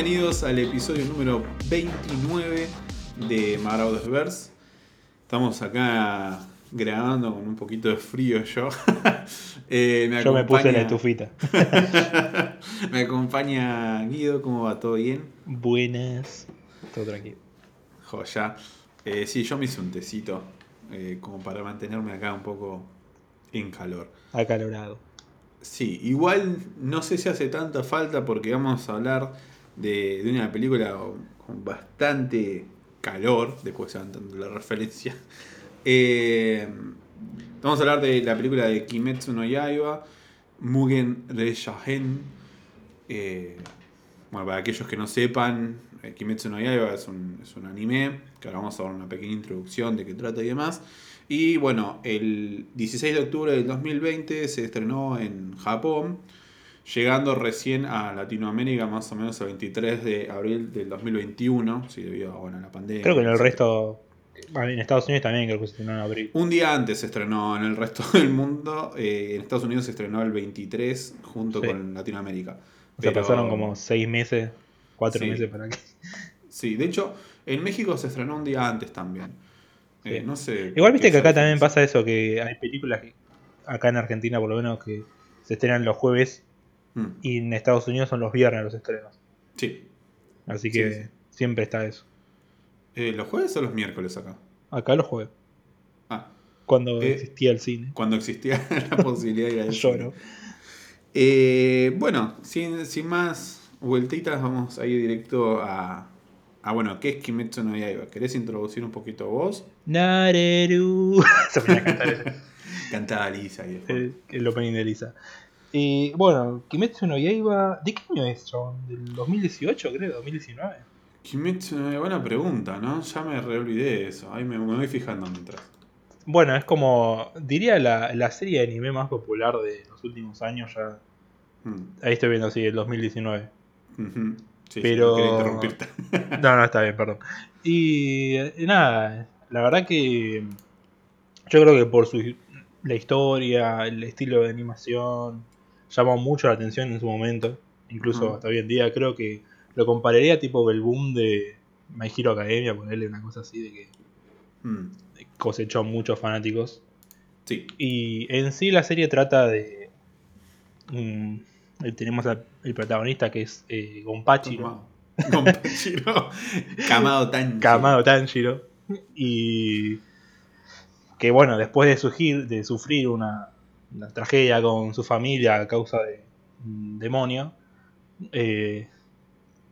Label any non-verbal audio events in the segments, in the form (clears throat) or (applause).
Bienvenidos al episodio número 29 de Marauder's Verse. Estamos acá grabando con un poquito de frío yo. (laughs) Eh, me Yo me puse la estufita. (laughs) me acompaña Guido, ¿cómo va? ¿Todo bien? Buenas. Todo tranquilo. Joya. Eh, sí, yo me hice un tecito eh, como para mantenerme acá un poco en calor. Acalorado. Sí, igual no sé si hace tanta falta porque vamos a hablar de, una película con bastante calor, después se la referencia. (laughs) Eh, vamos a hablar de la película de Kimetsu no Yaiba, Mugen Reshahen. Eh, bueno, para aquellos que no sepan, eh, Kimetsu no Yaiba es un, es un anime, que ahora vamos a dar una pequeña introducción de qué trata y demás. Y bueno, el 16 de octubre del 2020 se estrenó en Japón llegando recién a Latinoamérica más o menos el 23 de abril del 2021, sí, debido a la pandemia. Creo que en el resto, en Estados Unidos también creo que se estrenó en abril. Un día antes se estrenó en el resto (laughs) del mundo, eh, en Estados Unidos se estrenó el 23 junto con Latinoamérica. O sea, pasaron como 6 meses, 4 meses para que... Sí, de hecho, en México se estrenó un día antes también. Eh, no sé. Igual viste que acá también pasa eso, que hay películas que, acá en Argentina por lo menos que se estrenan los jueves Mm. Y en Estados Unidos son los viernes los estrenos. Sí. Así que siempre está eso. Eh, ¿Los jueves o los miércoles acá? Acá los jueves. Ah. Cuando eh, existía el cine. Cuando existía (laughs) la (laughs) posibilidad de ir al cine. Eh, bueno, sin, sin más vueltitas, vamos a ir directo a, a bueno, ¿qué es Kimetsu no Yaiba? ¿Querés introducir un poquito vos? Nareru. (laughs) Se a cantar. Cantaba Lisa. El, el opening de Lisa. Y bueno, Kimetsu no Yaiba, ¿de qué año es, John? ¿Del 2018, creo? ¿2019? Kimetsu no Yaiba, buena pregunta, ¿no? Ya me reolvidé de eso, ahí me, voy fijando mientras. Bueno, es como, diría la, la, serie de anime más popular de los últimos años ya. Hmm. Ahí estoy viendo, sí, el 2019. sí, Pero... Sí, no interrumpirte. (laughs) no, no, está bien, perdón. Y, y nada, la verdad que yo creo que por su, la historia, el estilo de animación, llamó mucho la atención en su momento, incluso hasta hoy en día. Creo que lo compararía tipo el boom de My Hero Academia, ponerle una cosa así de que mm. cosechó muchos fanáticos. Sí. Y en sí la serie trata de. tenemos al el protagonista que es eh, Gonpachiro. Gonpachiro. (laughs) Kamado Tanjiro. Kamado Tanjiro. Y. Que bueno, después de, surgir, de sufrir una, una tragedia con su familia a causa de un demonio. Eh,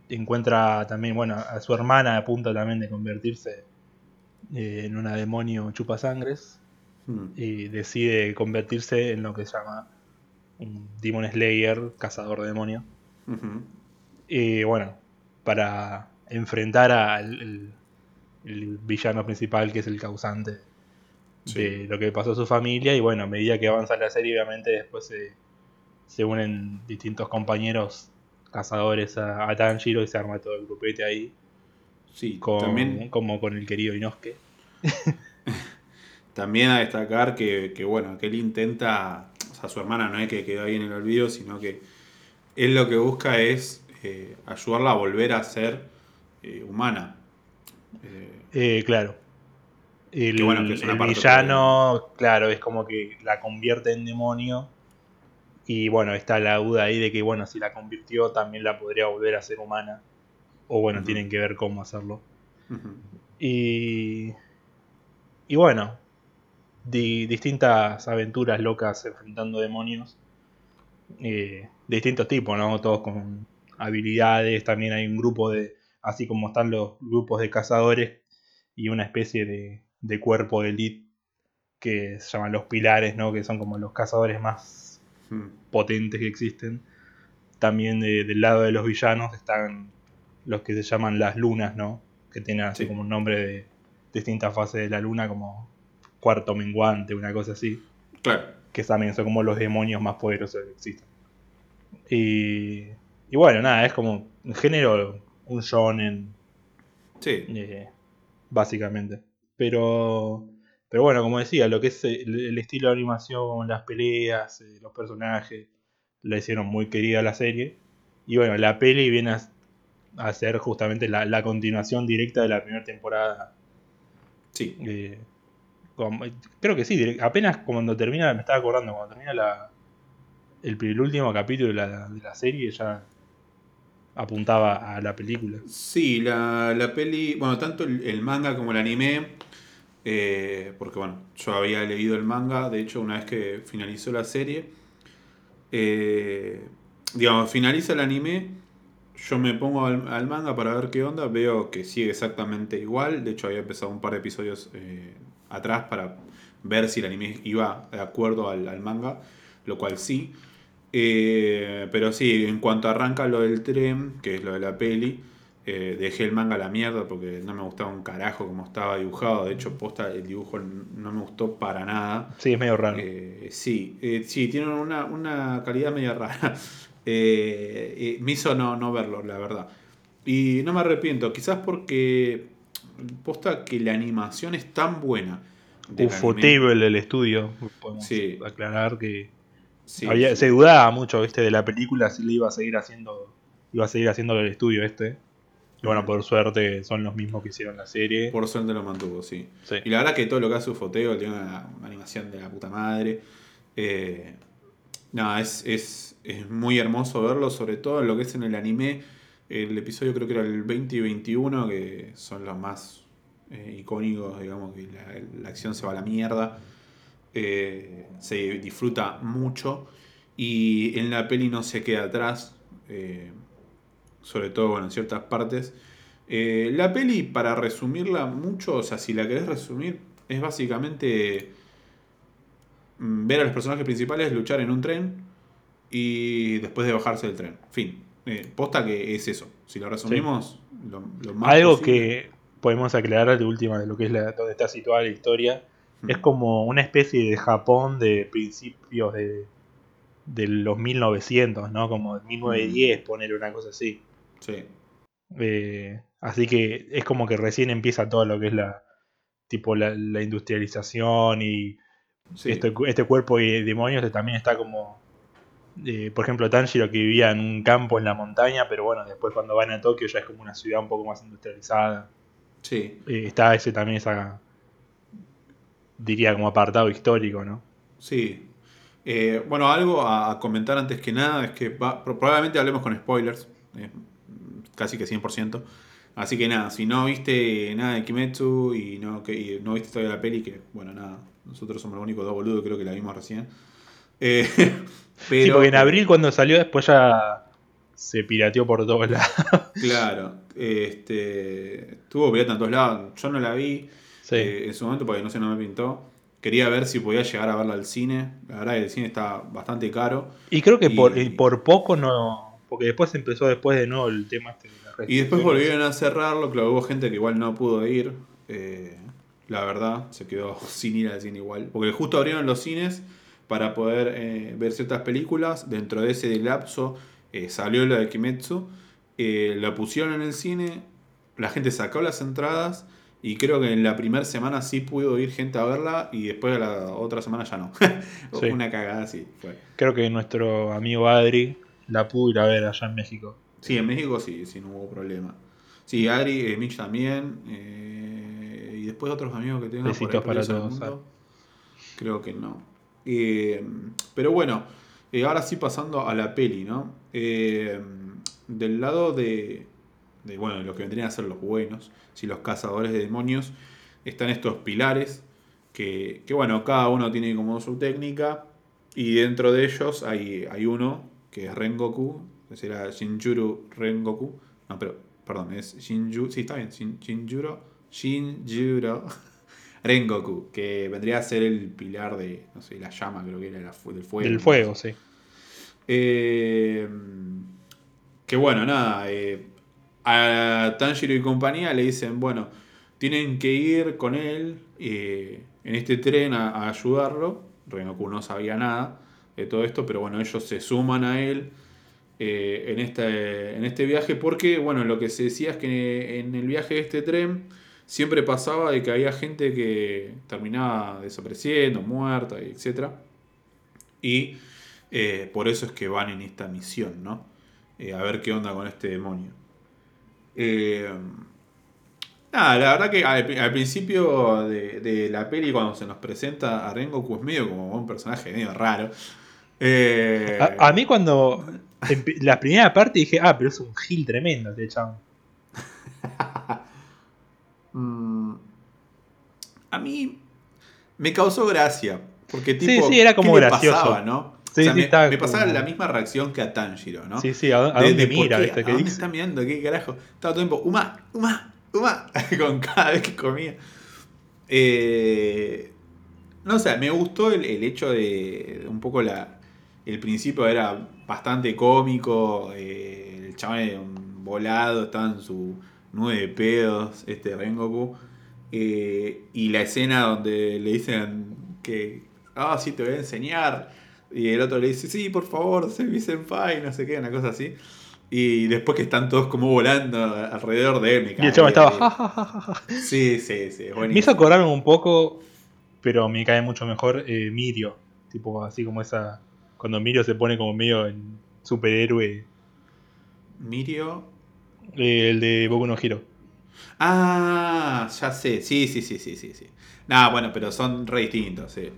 encuentra también, bueno, a su hermana a punto también de convertirse eh, en una demonio chupasangres. Hmm. Y decide convertirse en lo que se llama un Demon Slayer, cazador de demonios. Y bueno, para enfrentar al el villano principal que es el causante de lo que pasó a su familia y bueno, a medida que avanza la serie obviamente después se, unen distintos compañeros cazadores a, Tanjiro y se arma todo el grupete ahí. Sí, también, como con el querido Inosuke. (laughs) también a destacar que, bueno, que él intenta, o sea, su hermana no es que quedó ahí en el olvido, sino que él lo que busca es eh, ayudarla a volver a ser eh, humana. Eh, claro el, villano, claro, es como que la convierte en demonio. Y bueno, está la duda ahí de que, bueno, si la convirtió, también la podría volver a ser humana. O bueno, tienen que ver cómo hacerlo. Y. Y bueno, distintas aventuras locas enfrentando demonios. Eh, de distintos tipos, ¿no? Todos con habilidades. También hay un grupo de. Así como están los grupos de cazadores y una especie de, de cuerpo de elite que se llaman los pilares, ¿no? que son como los cazadores más hmm. potentes que existen. También del lado de los villanos están los que se llaman las lunas, ¿no? que tienen así como un nombre de distintas fases de la luna, como cuarto menguante, una cosa así. Claro. Que también son como los demonios más poderosos que existen. Y, y bueno, nada, es como en género un shonen. Sí. Eh, básicamente. Pero, pero bueno, como decía, lo que es el, estilo de animación, las peleas, eh, los personajes, la hicieron muy querida la serie. Y bueno, la peli viene a ser justamente la, la continuación directa de la primera temporada. Sí. Eh, como- creo que sí, direct- apenas cuando termina, me estaba acordando, cuando termina la, el, último capítulo de la, de la serie ya apuntaba a la película. Sí, la, la peli, bueno, tanto el, el manga como el anime, eh, porque bueno, yo había leído el manga, de hecho una vez que finalizó la serie, eh, digamos, finaliza el anime, yo me pongo al, al manga para ver qué onda, veo que sigue exactamente igual, de hecho había empezado un par de episodios eh, atrás para ver si el anime iba de acuerdo al, al manga, lo cual sí. Pero sí, en cuanto arranca lo del tren, que es lo de la peli, eh, dejé el manga a la mierda porque no me gustaba un carajo como estaba dibujado. De hecho, posta, el dibujo no me gustó para nada. Sí, es medio raro. Eh, sí, eh, sí, tienen una, una calidad media rara. (laughs) Me hizo no, no verlo, la verdad. Y no me arrepiento, quizás porque posta que la animación es tan buena. Ufotable el estudio, podemos Sí. aclarar que Sí, había- sí. se dudaba mucho, viste, de la película si le iba a seguir haciendo, iba a seguir haciendo el estudio este. Y bueno, por suerte son los mismos que hicieron la serie. Por suerte lo mantuvo, sí. Sí. Y la verdad que todo lo que hace Ufoteo tiene una, una animación de la puta madre. Eh, nada, es, es, es muy hermoso verlo, sobre todo en lo que es en el anime. El episodio creo que era el 20 y 21, que son los más eh, icónicos, digamos, que la, la acción se va a la mierda. Eh, se disfruta mucho. Y en la peli no se queda atrás. Sobre todo bueno, en ciertas partes. Eh, la peli, para resumirla mucho, o sea, si la querés resumir, es básicamente mm, ver a los personajes principales luchar en un tren y después de bajarse del tren. Fin. Eh, posta que es eso. Si lo resumimos, lo, lo más Algo posible. que podemos aclarar de última de lo que es la, donde está situada la historia. Mm. Es como una especie de Japón de principios de, de los 1900, ¿no? Como 1910, poner una cosa así. Sí. Eh, así que es como que recién empieza todo lo que es la tipo la, la industrialización y sí. este, este cuerpo de demonios también está como eh, por ejemplo Tanjiro que vivía en un campo en la montaña pero bueno después cuando van a Tokio ya es como una ciudad un poco más industrializada Sí. Eh, está ese también esa diría como apartado histórico no Sí. Bueno, algo a, comentar antes que nada es que va- pro- probablemente hablemos con spoilers, casi que 100%. Así que nada, si no viste nada de Kimetsu y no, que, y no viste todavía la peli, que bueno, nada, nosotros somos los únicos dos boludos, creo que la vimos recién. (laughs) Eh, pero, sí porque en abril cuando salió después ya se pirateó por todos (laughs) lados Claro, este, tuvo pirata en todos lados. Yo no la vi Sí. eh, en su momento porque no sé, no me pintó. Quería ver si podía llegar a verla al cine. La verdad que el cine está bastante caro. Y creo que Y- por, y por poco no. Porque después empezó después de nuevo el tema este de las Y después volvieron a cerrarlo, claro, hubo gente que igual no pudo ir. eh, la verdad, se quedó (laughs) sin ir al cine igual. Porque justo abrieron los cines para poder eh, ver ciertas películas. Dentro de ese lapso eh, salió lo de Kimetsu. lo pusieron en el cine. La gente sacó las entradas. Y creo que en la primera semana sí pudo ir gente a verla. Y después de la otra semana ya no. (laughs) Sí. Una cagada así fue. Creo que nuestro amigo Adri la pudo ir a ver allá en México. Sí, en México sí, sí, no hubo problema. Sí, Adri, eh, Mitch también. eh, y después otros amigos que tengo por ahí Besitos para todos, mundo. Creo que no. Eh, pero bueno, ahora sí pasando a la peli, ¿no? Del lado de, de, bueno, de lo que vendrían a ser los buenos, si los cazadores de demonios, están estos pilares que, que, bueno, cada uno tiene como su técnica y dentro de ellos hay, hay uno que es Rengoku, que será Shinjuro Rengoku. No, pero, perdón, es Shinju, sí, está bien, Shin- Shinjuro, Shinjuro (laughs) Rengoku, que vendría a ser el pilar de, no sé, la llama, creo que era la del fuego. Del fuego, sí. Eh, que bueno, nada. eh, a Tanjiro y compañía le dicen, bueno, tienen que ir con él eh, en este tren a, a ayudarlo. Rengoku no sabía nada de todo esto, pero bueno, ellos se suman a él eh, en, este, en este viaje porque, bueno, lo que se decía es que en el viaje de este tren siempre pasaba de que había gente que terminaba desapareciendo, muerta, etc. Y eh, por eso es que van en esta misión, ¿no? Eh, a ver qué onda con este demonio. Eh, nada, la verdad que al, al principio de, de la peli, cuando se nos presenta a Rengoku, es medio como un personaje medio raro. Eh, A, a mí cuando la primera parte dije, ah, pero es un gil tremendo este chabón. (laughs) mm, a mí me causó gracia. Porque tipo, sí, era como ¿qué gracioso. pasaba, no? Sí, O sea, sí, me, pasaba como- la misma reacción que a Tanjiro, ¿no? Sí, sí, ¿a, a De- dónde de mira? qué, ¿viste? ¿A ¿Qué dónde dice? está mirando? ¿Qué carajo? Estaba todo el tiempo, Uma, Uma, Uma, (laughs) con cada vez que comía. Eh, no sé, me gustó el, el hecho de, de un poco la. El principio era bastante cómico. eh, el chaval era volado, estaba en su nube de pedos, este Rengoku. eh, y la escena donde le dicen que. Ah, sí, te voy a enseñar. Y el otro le dice, sí, por favor, mi senpai, no sé qué, una cosa así. Y después que están todos como volando alrededor de él, me Y el de estaba, ja, ja, ja. Sí, sí, sí, Me hizo acordarme un poco, pero me cae mucho mejor eh, Mirio. Tipo, así como esa. Cuando Mirio se pone como medio en superhéroe. Mirio. eh, el de Boku no Hero. Ah, ya sé, sí, sí, sí, sí, sí. sí. Nah, bueno, pero son re distintos, sí.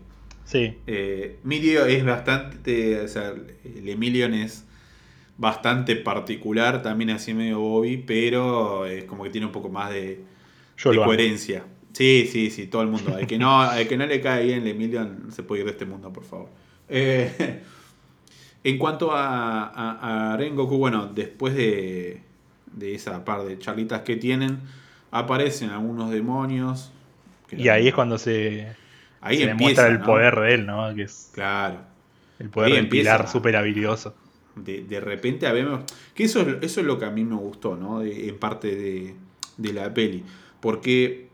Sí. Eh, Mirio es bastante, o sea, el Emilion es bastante particular, también así medio Bobby, pero es como que tiene un poco más de, Yo de lo amo. coherencia. Sí, sí, sí, todo el mundo. (laughs) Al que no, al que no le cae bien el Emilion se puede ir de este mundo, por favor. Eh, (laughs) en cuanto a, a, a Rengoku, bueno, después de, de esa par de charlitas que tienen, aparecen algunos demonios. que Y ahí es cuando se, ahí se empieza, demuestra el ¿no? poder de él, ¿no? Que es Claro. el poder Ahí del empieza. pilar súper habilidoso. De, de repente habemos. Que eso, es- eso es lo que a mí me gustó, ¿no? De- en parte de, de la peli. Porque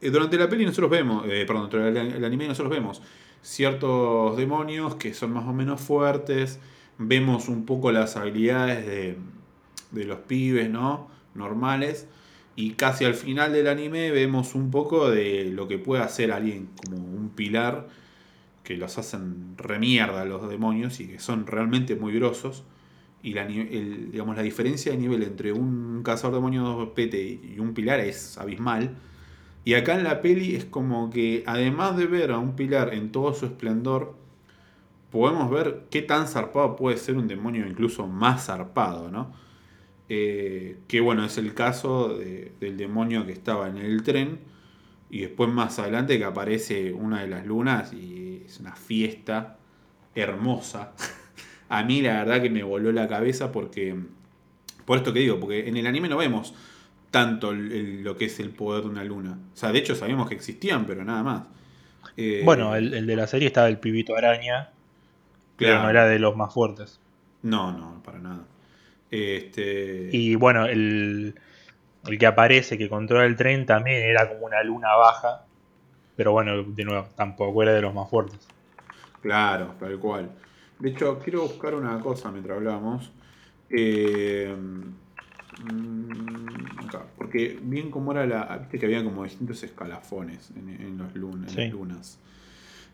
eh, durante la peli nosotros vemos, eh, perdón, durante el, el anime nosotros vemos ciertos demonios que son más o menos fuertes. Vemos un poco las habilidades de, de los pibes, ¿no? Normales. Y casi al final del anime vemos un poco de lo que puede hacer alguien como un pilar que los hacen remierda los demonios y que son realmente muy grosos. Y la, el- digamos, la diferencia de nivel entre un cazador de demonios pete y un pilar es abismal. Y acá en la peli es como que además de ver a un pilar en todo su esplendor, podemos ver qué tan zarpado puede ser un demonio incluso más zarpado, ¿no? Eh, que bueno, es el caso de- del demonio que estaba en el tren. Y después más adelante que aparece una de las lunas y es una fiesta hermosa. (laughs) A mí la verdad que me voló la cabeza porque... Por esto que digo, porque en el anime no vemos tanto el- el- lo que es el poder de una luna. O sea, de hecho sabíamos que existían, pero nada más. Eh, Bueno, el, el de la serie estaba el pibito araña, pero claro. no era de los más fuertes. No, no, para nada. Este... Y bueno, el, el que aparece, que controla el tren, también era como una luna baja. Pero bueno, de nuevo, tampoco era de los más fuertes. Claro, tal cual. De hecho, quiero buscar una cosa mientras hablamos. Eh, mm, acá, porque bien como era la. Viste que había como distintos escalafones en, en los lun- en Sí. las lunas.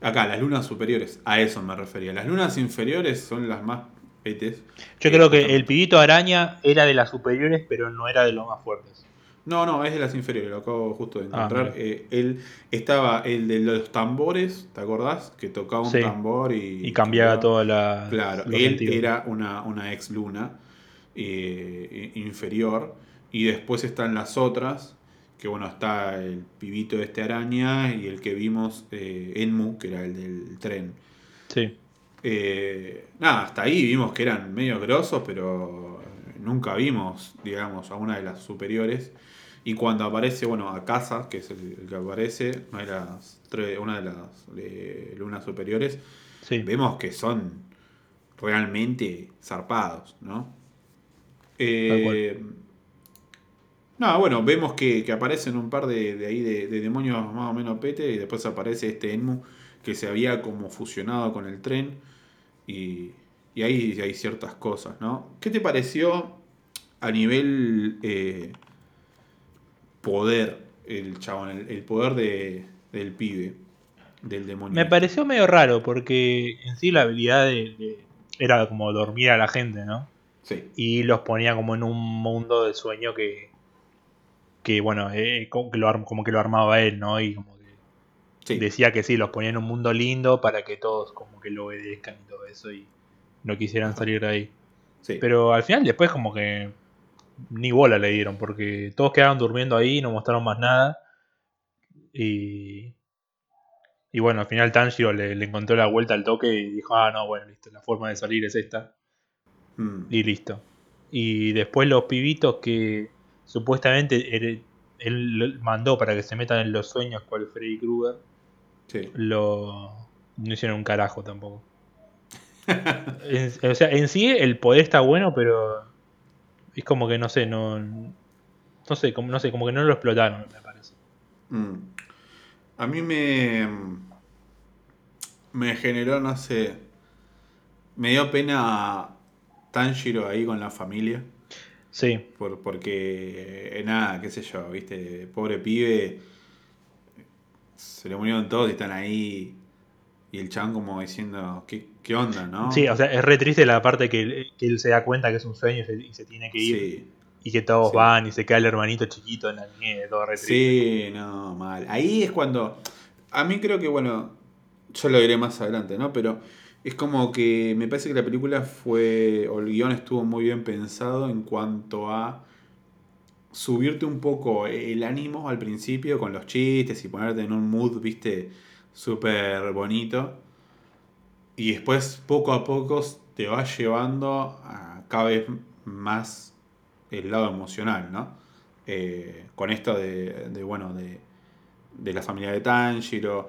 Acá, las lunas superiores, a eso me refería. Las lunas inferiores son las más petes. Yo creo que el pibito araña era de las superiores, pero no era de los más fuertes. No, no, es de las inferiores, lo acabo justo de Ah, encontrar. Eh, él estaba el de los tambores, ¿te acordás? Que tocaba un Sí. tambor y. Y cambiaba toda la. Claro, él era una, una ex luna eh, inferior. Y después están las otras. Que bueno, está el pibito de este araña y el que vimos, eh, Enmu, que era el del tren. Sí. Eh, nada, hasta ahí vimos que eran medio grosos, pero nunca vimos, digamos, a una de las superiores. Y cuando aparece, bueno, a Casa, que es el, el que aparece, una de las, tres- una de las eh, lunas superiores, Sí. vemos que son realmente zarpados, ¿no? Eh, no, bueno, vemos que, que aparecen un par de, de ahí de, de demonios más o menos pete y después aparece este Enmu que se había como fusionado con el tren y, y ahí hay ciertas cosas, ¿no? ¿Qué te pareció a nivel eh, poder el chabón, el, el poder de, del pibe, del demonio? Me pareció medio raro porque en sí la habilidad de, de- era como dormir a la gente, ¿no? Sí. y los ponía como en un mundo de sueño que, que bueno, eh, como, que lo, como que lo armaba él, ¿no? Y como que Sí. decía que sí, los ponía en un mundo lindo para que todos como que lo obedezcan y todo eso y no quisieran salir de ahí. sí. Pero al final después como que ni bola le dieron, porque todos quedaron durmiendo ahí, no mostraron más nada. Y, y bueno, al final Tanjiro le, le encontró la vuelta al toque y dijo, ah, no, bueno, listo, la forma de salir es esta. Mm. Y listo. Y después los pibitos que supuestamente él, él mandó para que se metan en los sueños cual Freddy Krueger, Sí. lo no hicieron un carajo tampoco. (laughs) En- o sea, en sí el poder está bueno, pero es como que no sé, no no sé, como, no sé, como que no lo explotaron, me parece. Mm. A mí me. Me generó, no sé. Me dio pena Tanjiro ahí con la familia. Sí, Por, porque, eh, nada, qué sé yo, viste, pobre pibe. Se le murieron todos y están ahí. Y el chan como diciendo, ¿qué, qué onda, no? sí, o sea, es re triste la parte que, él- que él se da cuenta que es un sueño y se, y se tiene que ir. Sí. Y que todos Sí. van y se queda el hermanito chiquito en la nieve, todo re triste. Sí, no, mal. Ahí es cuando. A mí creo que, bueno, yo lo diré más adelante, ¿no? Pero es como que me parece que la película fue. O el guion estuvo muy bien pensado en cuanto a subirte un poco el ánimo al principio con los chistes y ponerte en un mood, viste, súper bonito. Y después, poco a poco, te va llevando a cada vez más el lado emocional, ¿no? Eh, con esto de, de, bueno, de, de la familia de Tanjiro.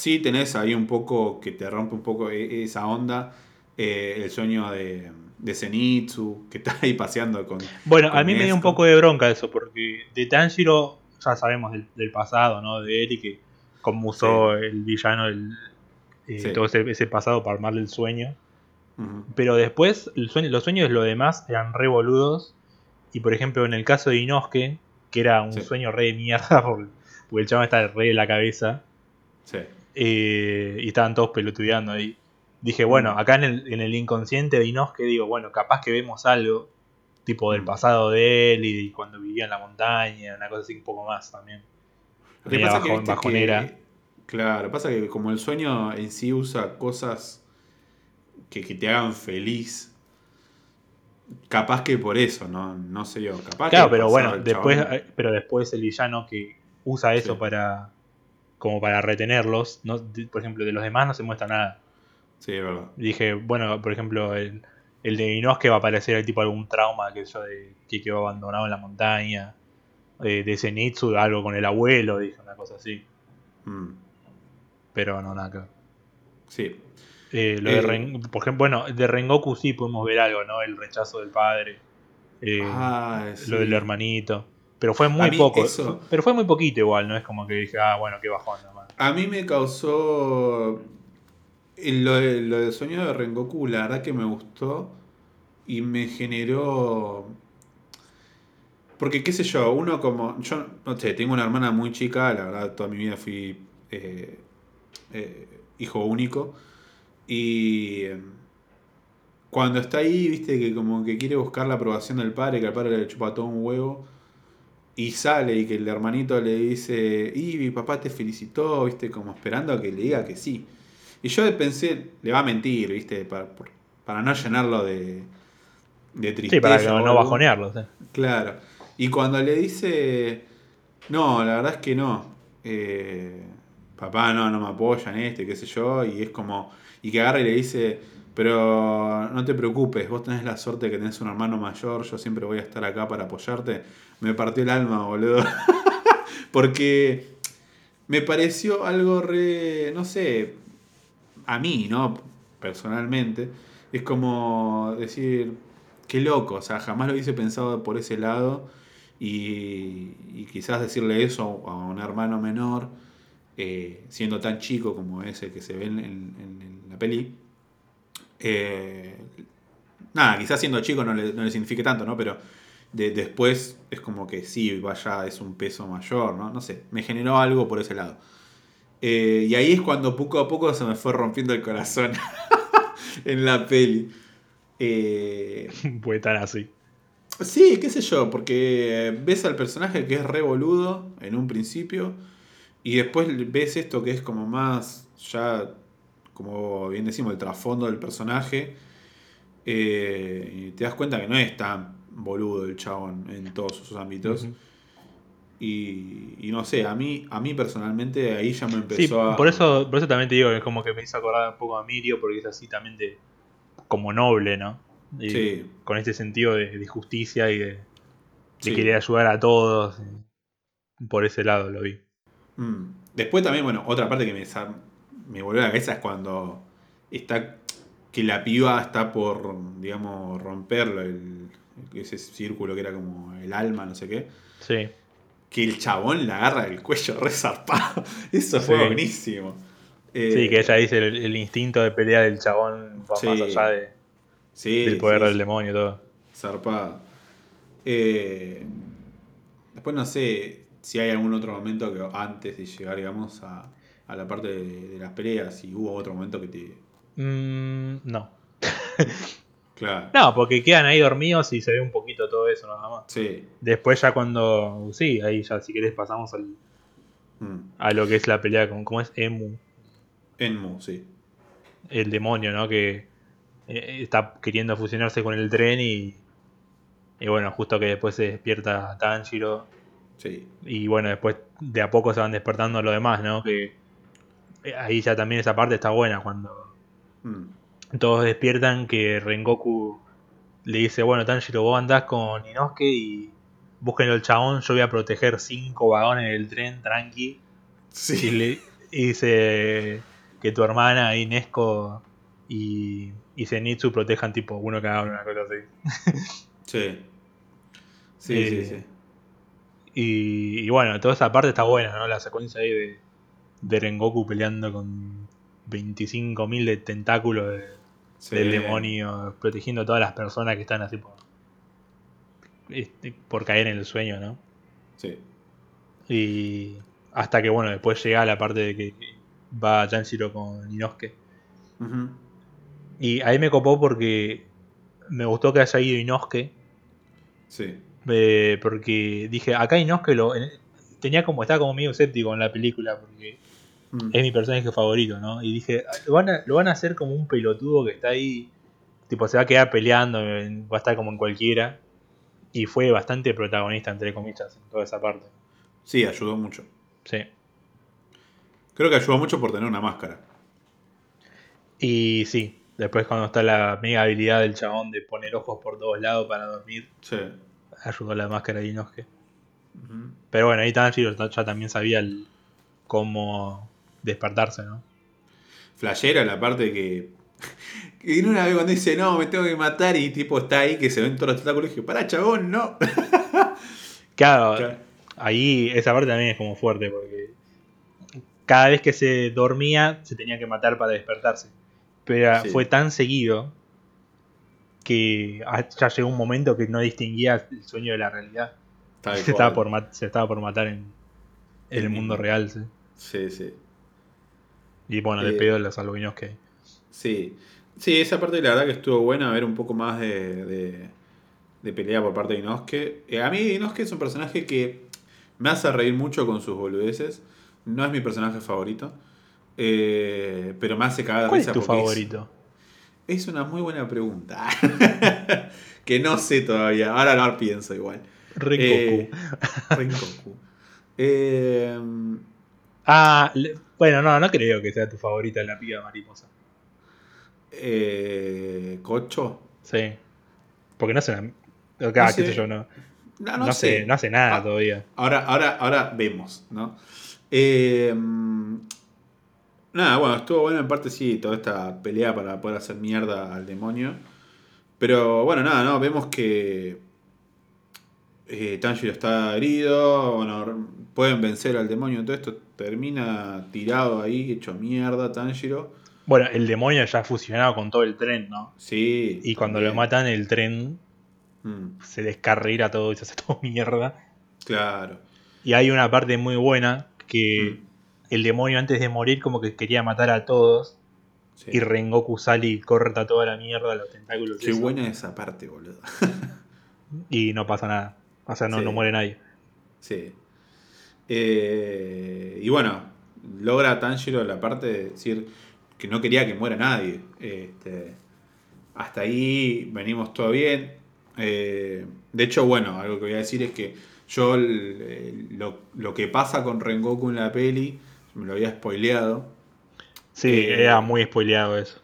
Sí tenés ahí un poco que te rompe un poco e- esa onda, eh, el sueño de, de Zenitsu, que está ahí paseando con... Bueno, a mí me dio un poco de bronca eso, porque de Tanjiro ya sabemos del, del pasado, ¿no? De él y que cómo usó el villano el, eh, Sí. todo ese, ese pasado para armarle el sueño. Pero después, el sueño, los sueños de lo demás eran re boludos. Y por ejemplo, en el caso de Inosuke, que era un Sí. sueño re de mierda, porque, (laughs) porque el chaval está re de la cabeza, Sí. eh, y estaban todos pelotudeando ahí. Dije, bueno, Mm. acá en el, en el inconsciente de Inosuke, digo, bueno, capaz que vemos algo, tipo del Mm. pasado de él y cuando vivía en la montaña, una cosa así un poco más también. Que Media pasa que, viste bajonera. que- claro, pasa que como el sueño en sí usa cosas que, que te hagan feliz, capaz que por eso, no, no sé yo, capaz Claro, que pero bueno, después, eh, pero después el villano que usa eso Sí. para como para retenerlos, no, por ejemplo, de los demás no se muestra nada. Sí, es verdad. Dije, bueno, por ejemplo, el, el de Inosuke va a parecer el tipo algún trauma que yo de que quedó abandonado en la montaña. Eh, de Zenitsu, algo con el abuelo, dije una cosa así. Mm, Pero no, nada que sí. Eh, lo Eh, de Ren- por ejemplo, bueno, de Rengoku sí podemos ver algo, ¿no? El rechazo del padre. eh, Ah, sí. lo del hermanito. Pero fue muy poco. eso- Pero fue muy poquito igual, no es como que dije, ah, bueno, qué bajón nomás. A mí me causó. Lo, de- lo del sueño de Rengoku, la verdad que me gustó. Y me generó. Porque, qué sé yo, uno como. Yo, no sé, tengo una hermana muy chica, la verdad, toda mi vida fui eh, eh, hijo único. Y. eh, Cuando está ahí, viste, que como que quiere buscar la aprobación del padre, que al padre le chupa todo un huevo. Y sale y que el hermanito le dice, y mi papá te felicitó, viste, como esperando a que le diga que sí. Y yo pensé, le va a mentir, viste, para, para no llenarlo de, de tristeza. Sí, para que no algo. bajonearlo. sí. Claro. Y cuando le dice, no, la verdad es que no. eh, papá no, no me apoya en este, qué sé yo. Y es como, y que agarra y le dice, pero no te preocupes, vos tenés la suerte de que tenés un hermano mayor, yo siempre voy a estar acá para apoyarte. Me partió el alma, boludo. (laughs) Porque me pareció algo re, no sé, a mí, ¿no? Personalmente, es como decir, qué loco, o sea, jamás lo hubiese pensado por ese lado y, quizás decirle eso a un hermano menor, eh, siendo tan chico como ese que se ve en la peli. Eh, nada, quizás siendo chico no le, no le signifique tanto, ¿no? Pero de- después es como que sí, vaya, es un peso mayor, ¿no? No sé, me generó algo por ese lado. Eh, y ahí es cuando poco a poco se me fue rompiendo el corazón (laughs) en la peli. Eh, (laughs) Puede estar así. sí, qué sé yo, porque ves al personaje que es re boludo en un principio y después ves esto que es como más ya, como bien decimos, el trasfondo del personaje eh, te das cuenta que no es tan boludo el chabón en todos sus ámbitos. Y, y no sé, a mí, a mí personalmente ahí ya me empezó Sí, a. por eso, por eso también te digo que es como que me hizo acordar un poco a Mirio, porque es así también de como noble, ¿no? Y Sí. Con este sentido de, de justicia y de, de Sí. querer ayudar a todos. Por ese lado lo vi. Mm. Después también, bueno, otra parte que me, me volvió a la cabeza es cuando está. que la piba está por, digamos, romperlo, el, ese círculo que era como el alma, no sé qué. Sí. Que el chabón la agarra del cuello re zarpado. (laughs) Eso fue Sí. buenísimo. Eh, Sí, que ella dice el, el instinto de pelea del chabón va Sí. más allá de- sí, del poder del demonio y todo. Zarpado. Eh, después no sé si hay algún otro momento que antes de llegar, digamos, a, a la parte de, de las peleas, si hubo otro momento que te. Mm, no. (laughs) Claro. No, porque quedan ahí dormidos y se ve un poquito todo eso nada más. Sí. Después ya cuando... Sí, ahí ya si querés pasamos al, Mm. a lo que es la pelea con... ¿Cómo es? Emu. Enmu, sí. el demonio, ¿no? Que eh, está queriendo fusionarse con el tren y, y bueno, justo que después se despierta Tanjiro Sí. y bueno, después de a poco se van despertando los demás, ¿no? Que ahí ya también esa parte está buena cuando Mm. todos despiertan que Rengoku le dice, bueno, Tanjiro, vos andás con Inosuke y búsquenlo el chabón, yo voy a proteger cinco vagones del tren, tranqui. Y, Sí. le, y dice que tu hermana y Nesco y, y Zenitsu protejan tipo uno cada uno, una cosa así. Sí. Sí, Eh, sí, sí. Y, y bueno, toda esa parte está buena, ¿no? La secuencia ahí de, de Rengoku peleando con 25.000 de tentáculos de- Sí. del demonio, protegiendo a todas las personas que están así por, este, por caer en el sueño, ¿no? Sí. Y hasta que, bueno, después llega la parte de que va Janshiro con Inosuke. Ujú. Y ahí me copó porque me gustó que haya ido Inosuke. Sí. eh, porque dije, acá Inosuke lo, en- tenía como, estaba como medio escéptico en la película porque Mm. es mi personaje favorito, ¿no? Y dije, "Ah, lo van, a, lo van a hacer como un pelotudo que está ahí, tipo, se va a quedar peleando, va a estar como en cualquiera. Y fue bastante protagonista, entre comillas, en toda esa parte. Sí, ayudó mucho. Sí. Creo que ayudó mucho por tener una máscara. Y sí, después cuando está la mega habilidad del chabón de poner ojos por todos lados para dormir, Sí. ayudó la máscara de Inosuke. Ujú. Pero bueno, ahí Tanjiro ya también sabía el- cómo despertarse, ¿no? Flashera la parte que. (laughs) Que en una vez cuando dice, no, me tengo que matar y tipo está ahí que se ven todos los tentáculos y dije, pará, chabón, no. (laughs) Claro, Claro. ahí esa parte también es como fuerte porque cada vez que se dormía se tenía que matar para despertarse. Pero Sí. fue tan seguido que ya llegó un momento que no distinguía el sueño de la realidad. (laughs) Se estaba, por se estaba por matar en, en el mundo real. sí. Sí, sí. Y bueno, de Eh, pedo los albinos que. Sí. Sí, esa parte la verdad que estuvo buena, ver un poco más de, de, de pelea por parte de Inosuke. Eh, a mí Inosuke es un personaje que me hace reír mucho con sus boludeces. No es mi personaje favorito. eh, pero me hace cagar de ¿Cuál es risa tu porque es- favorito? Es una muy buena pregunta. (laughs) que no sé todavía. Ahora no pienso igual. Rengoku. Eh, Rengoku. (laughs) Eh, Ah, le- bueno, no, no creo que sea tu favorita la piba mariposa. eh, Cocho. Sí. Porque no hace una. Acá, No qué sé. sé yo, no. No, No, no hace, sé. no hace nada Ah. todavía. Ahora, ahora, ahora vemos, ¿no? Eh, nada, bueno, estuvo bueno en parte sí, toda esta pelea para poder hacer mierda al demonio. Pero bueno, nada, ¿no? Vemos que eh, Tanjiro está herido, bueno, pueden vencer al demonio, todo esto termina tirado ahí, hecho mierda Tanjiro. Bueno, el demonio ya ha fusionado con todo el tren, ¿no? Sí. Y cuando también. lo matan, el tren Mm, se descarrila todo y se hace todo (laughs) mierda. claro. Y hay una parte muy buena que Mm. el demonio antes de morir como que quería matar a todos. Sí. Y Rengoku sale y corta toda la mierda, los tentáculos. Qué buena esa parte, boludo. (laughs) Y no pasa nada. O sea, no, Sí. no muere nadie. Sí. Eh, y bueno, logra Tanjiro la parte de decir que no quería que muera nadie. Este, hasta ahí venimos todo bien. Eh, de hecho, bueno, algo que voy a decir es que yo el- lo, lo que pasa con Rengoku en la peli, me lo había spoileado. Sí, Eh, era muy spoileado eso.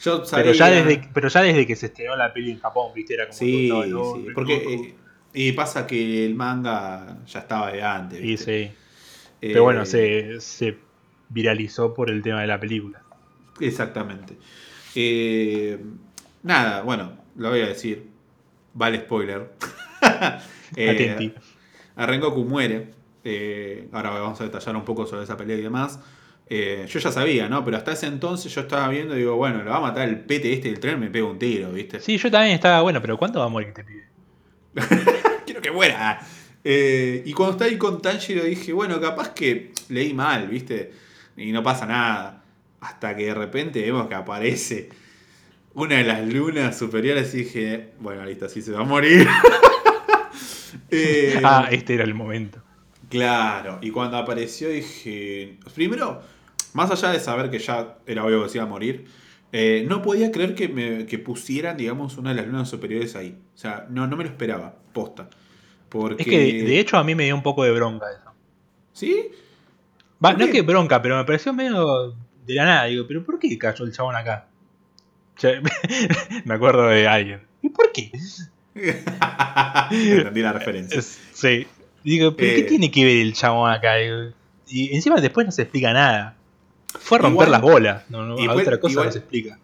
Yo Pero ya, desde, pero ya desde que se estrenó la peli en Japón, viste, era como Sí, todo estaba, "No, sí, Rengoku". porque y pasa que el manga ya estaba de antes. Y sí. Eh, Pero bueno, se, se viralizó por el tema de la película. Exactamente. Eh, nada, bueno, lo voy a decir. Vale spoiler. (laughs) Eh, Rengoku muere. Eh, ahora vamos a detallar un poco sobre esa pelea y demás. Eh, yo ya sabía, ¿no? Pero hasta ese entonces yo estaba viendo y digo, bueno, lo va a matar el pete este del tren, me pega un tiro, ¿viste? Sí, yo también estaba, bueno, pero ¿cuánto va a morir este pibe? (laughs) Que muera. Eh, y cuando estaba ahí con Tanjiro dije, bueno, capaz que leí mal, ¿viste? Y no pasa nada. Hasta que de repente vemos que aparece una de las lunas superiores y dije, bueno, listo, así se va a morir. (laughs) Eh, Ah, este era el momento. Claro, y cuando apareció dije, primero, más allá de saber que ya era obvio que se iba a morir, eh, no podía creer que, me, que pusieran, digamos, una de las lunas superiores ahí. O sea, no, no me lo esperaba, posta. Porque... Es que de hecho a mí me dio un poco de bronca eso. ¿Sí? Va, ¿Por no es que bronca, pero me pareció medio de la nada. Digo, ¿pero por qué cayó el chabón acá? (laughs) Me acuerdo de alguien. ¿Y por qué? (laughs) Entendí la referencia. Sí. Digo, ¿pero qué Eh. tiene que ver el chabón acá? Digo, Y encima después no se explica nada. Fue a romper Igual- las bolas. No, no, igual- otra cosa igual- no se explica.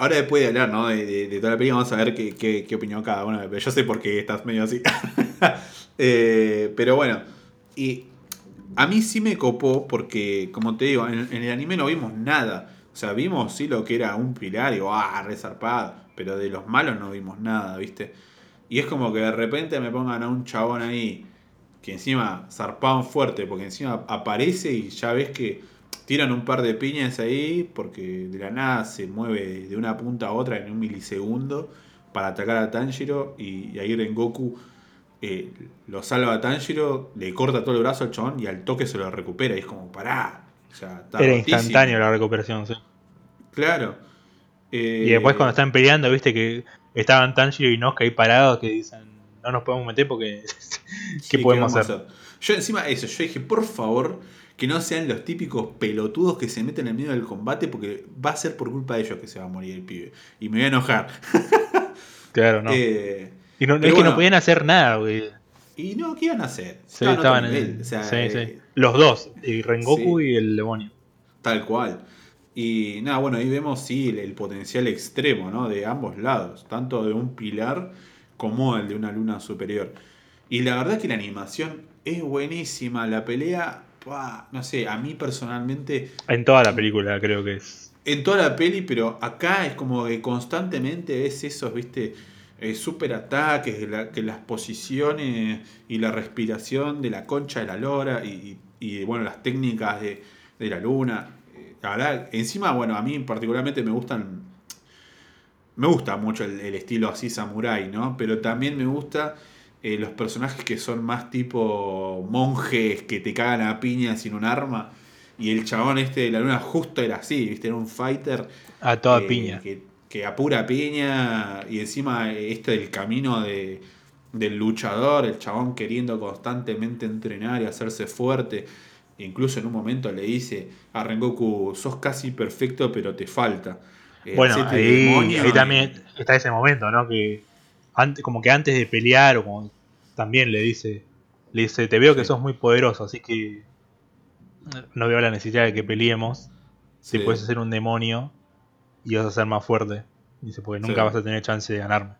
Ahora después de hablar, ¿no? De, de- toda la película, vamos a ver qué, qué, qué opinó cada uno. Pero yo sé por qué estás medio así. (laughs) Eh, pero bueno, y a mí sí me copó porque, como te digo, en, el anime no vimos nada. O sea, vimos sí lo que era un pilar y ah, resarpado. Pero de los malos no vimos nada, ¿viste? Y es como que de repente me pongan a un chabón ahí que encima zarpaban fuerte, porque encima aparece y ya ves que tiran un par de piñas ahí, porque de la nada se mueve de una punta a otra en un milisegundo para atacar a Tanjiro y, y ahí Rengoku eh, lo salva a Tanjiro, le corta todo el brazo al chabón y al toque se lo recupera y es como, pará. O sea, está Era rotísimo. instantáneo la recuperación, sí. Claro. Eh, Y después cuando están peleando, viste que estaban Tanjiro y Noska ahí parados que dicen, no nos podemos meter porque... (laughs) Sí, ¿Qué podemos a hacer? Yo encima eso, yo dije, por favor, que no sean los típicos pelotudos que se meten en medio del combate porque va a ser por culpa de ellos que se va a morir el pibe. Y me voy a enojar. (laughs) Claro, no. Eh, y no, es que no podían hacer nada, güey. y no, ¿qué iban a hacer? Sí, Estaban en... nivel, o sea, sí, eh, sí. Los dos, el Rengoku y el demonio. Tal cual. Y nada, bueno, ahí vemos sí el, el potencial extremo, ¿no? De ambos lados, tanto de un pilar como el de una luna superior. Y la verdad que la animación es buenísima, la pelea, no sé, a mí personalmente, En toda la película creo que es. en toda la peli, pero acá es como que constantemente ves esos, viste, eh, super ataques, la- que las posiciones y la respiración de la concha de la lora y, y- y, bueno, las técnicas de, de la luna. Eh, La verdad, encima, bueno, a mí particularmente me gustan. Me gusta mucho el, el estilo así samurai, ¿no? Pero también me gusta eh, los personajes que son más tipo monjes que te cagan a piña sin un arma. Y el chabón este de la luna justo era así, ¿viste? Era un fighter. A toda eh, piña. Que, que a pura piña. Y encima eh, este del camino de, del luchador, el chabón queriendo constantemente entrenar y hacerse fuerte. Incluso en un momento le dice a Rengoku, sos casi perfecto, pero te falta. Eh, Bueno, ahí, ahí también está ese momento, ¿no? Que antes, como que antes de pelear, o como también le dice, le dice, te veo que Sí. sos muy poderoso, así que no veo la necesidad de que peleemos. Si Sí. puedes ser un demonio y vas a ser más fuerte. Dice, porque nunca Sí. vas a tener chance de ganarme.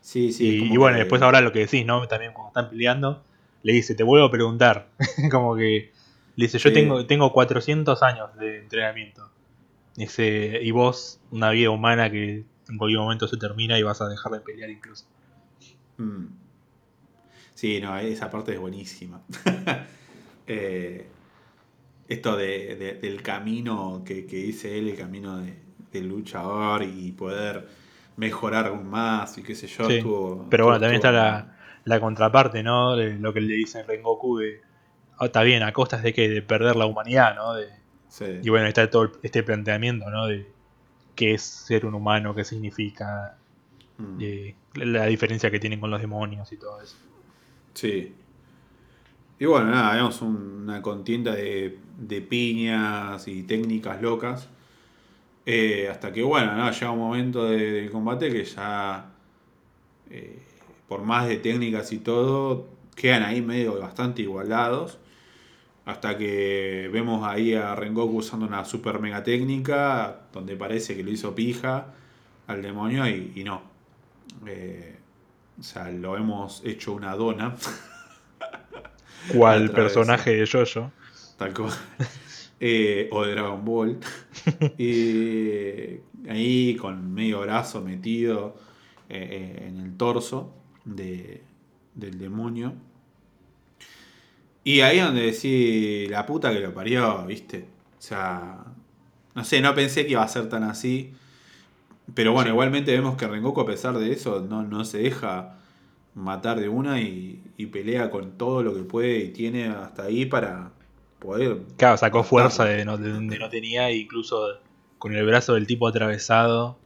Sí, sí, y, bueno, que- después ahora lo que decís, ¿no? También cuando están peleando, le dice, te vuelvo a preguntar. (laughs) como que le dice, yo Sí. tengo, tengo 400 años de entrenamiento. Dice, y vos, una vida humana que en cualquier momento se termina y vas a dejar de pelear incluso. Mm. Sí, no, esa parte es buenísima. (laughs) Eh, esto de, de- del camino que, que dice él, el camino de, del luchador y poder mejorar aún más y qué sé yo. Sí. estuvo- Pero bueno, estuvo- también está la, la contraparte, ¿no? De lo que le dicen Rengoku de. "Ah, está bien, a costas de que de perder la humanidad, ¿no? De, Sí. y bueno, está todo este planteamiento, ¿no? De qué es ser un humano, qué significa, Mm. de la diferencia que tienen con los demonios y todo eso. Sí. Y bueno, nada, vemos un- una contienda de, de piñas y técnicas locas. Eh, hasta que, bueno, nada, llega un momento de- del combate que ya, eh, por más de técnicas y todo, quedan ahí medio bastante igualados. Hasta que vemos ahí a Rengoku usando una super mega técnica, donde parece que lo hizo pija al demonio y, y no. Eh, o sea, lo hemos hecho una dona. (laughs) ¿Cuál personaje de Jojo? Tal cual. (laughs) Eh, o de Dragon Ball. (laughs) y ahí con medio brazo metido eh, eh, en el torso de- del demonio. Y ahí donde decís la puta que lo parió, ¿viste? O sea, no sé, no pensé que iba a ser tan así. Pero bueno, igualmente vemos que Rengoku a pesar de eso no, no se deja matar de una y, y pelea con todo lo que puede y tiene hasta ahí para poder... Claro, sacó fuerza de, no- de donde no tenía, incluso con el brazo del tipo atravesado,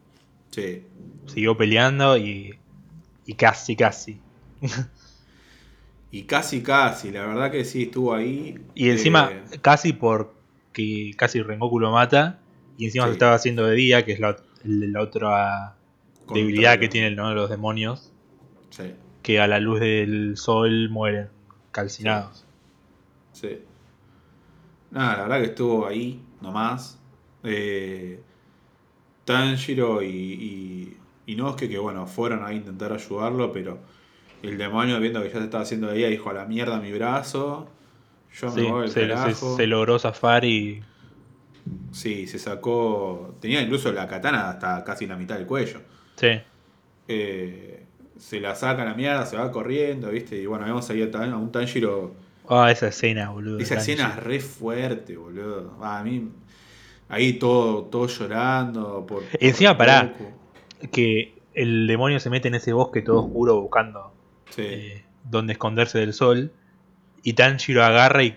Sí. siguió peleando y, y casi, casi. Y casi, casi, la verdad que sí, estuvo ahí. Y encima, Eh, casi porque casi Rengoku lo mata, y encima Sí. se estaba haciendo de día, que es la, la otra debilidad que tienen ¿no? los demonios, Sí, que a la luz del sol mueren calcinados. sí. Nada, la verdad que estuvo ahí, nomás. Eh, Tanjiro y, y, y Nosuke, que bueno, fueron a intentar ayudarlo, pero el demonio, viendo que ya se estaba haciendo de día, dijo a la mierda mi brazo. Yo Sí, me voy al se, se- carajo. se logró zafar y Sí, se sacó. Tenía incluso la katana hasta casi la mitad del cuello. sí, Eh, se la saca a la mierda, se va corriendo, ¿viste? Y bueno, vemos ahí a, un Tanjiro. Ah, esa escena, boludo. Esa escena es re fuerte, boludo. Ah, a mí. Ahí todo, todo llorando. Por, por Encima, pará. Goku. Que el demonio se mete en ese bosque todo oscuro buscando Sí, eh, donde esconderse del sol. Y Tanjiro agarra y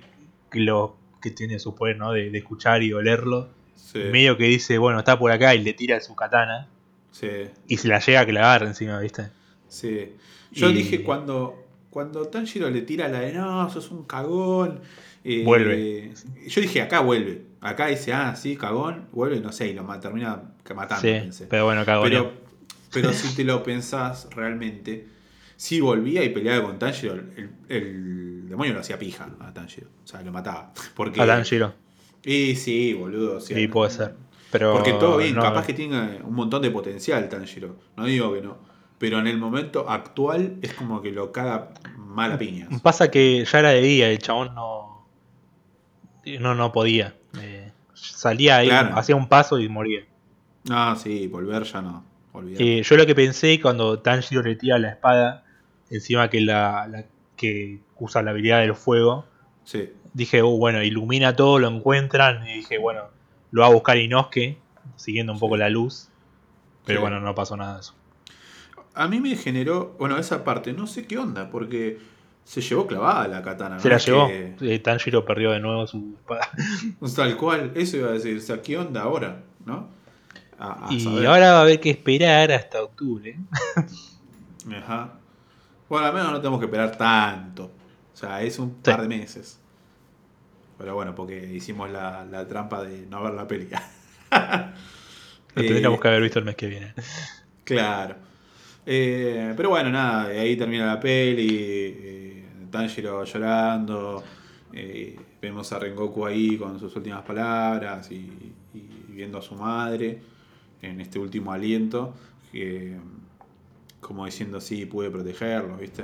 lo que tiene su poder, ¿no? De, de escuchar y olerlo. sí, Medio que dice, bueno, está por acá y le tira su katana. sí, Y se la llega a agarre encima, ¿viste? sí. Yo Y- dije cuando, cuando Tanjiro le tira la de no, sos un cagón. eh, Vuelve. Yo dije, acá vuelve. Acá dice, ah, sí, cagón, vuelve, no sé, y lo termina matando, sí, pensé. pero bueno, cagón. Pero, pero si te lo pensás realmente, si volvía y peleaba con Tanjiro, el, el demonio lo hacía pija a Tanjiro. O sea, lo mataba. Porque, A Tanjiro. Y sí, boludo. o sea, Sí, puede ser. Pero Porque todo bien, no- capaz que tiene un montón de potencial Tanjiro. No digo que no. Pero en el momento actual es como que lo caga mala piñas. Pasa que ya era de día, el chabón no. No, no podía. Eh, salía ahí, Claro. hacía un paso y moría. Ah, sí, volver ya no. Eh, yo lo que pensé cuando Tanjiro le tira la espada, encima que la, la- que usa la habilidad del fuego, Sí, dije, oh, bueno, ilumina todo, lo encuentran, y dije, bueno, lo va a buscar Inosuke, siguiendo un poco la luz. Pero Sí. bueno, no pasó nada de eso. A mí me generó, bueno, esa parte, no sé qué onda, porque se llevó clavada la katana. Se ¿no? la llevó. que- Eh, Tanjiro perdió de nuevo su espada. (laughs) tal cual, eso iba a decir, o sea, ¿qué onda ahora? ¿No? A- a y saber. ahora va a haber que esperar hasta octubre. Ajá. Bueno, al menos no tenemos que esperar tanto. O sea, es un par de meses. Pero bueno, porque hicimos la, la trampa de no ver la peli. (laughs) Lo Eh, tendríamos que haber visto el mes que viene. Claro. Eh, pero bueno, nada, ahí termina la peli. eh, Tanjiro llorando. eh, vemos a Rengoku ahí con sus últimas palabras y, y viendo a su madre en este último aliento. Que, como diciendo, sí, pude protegerlo, ¿viste?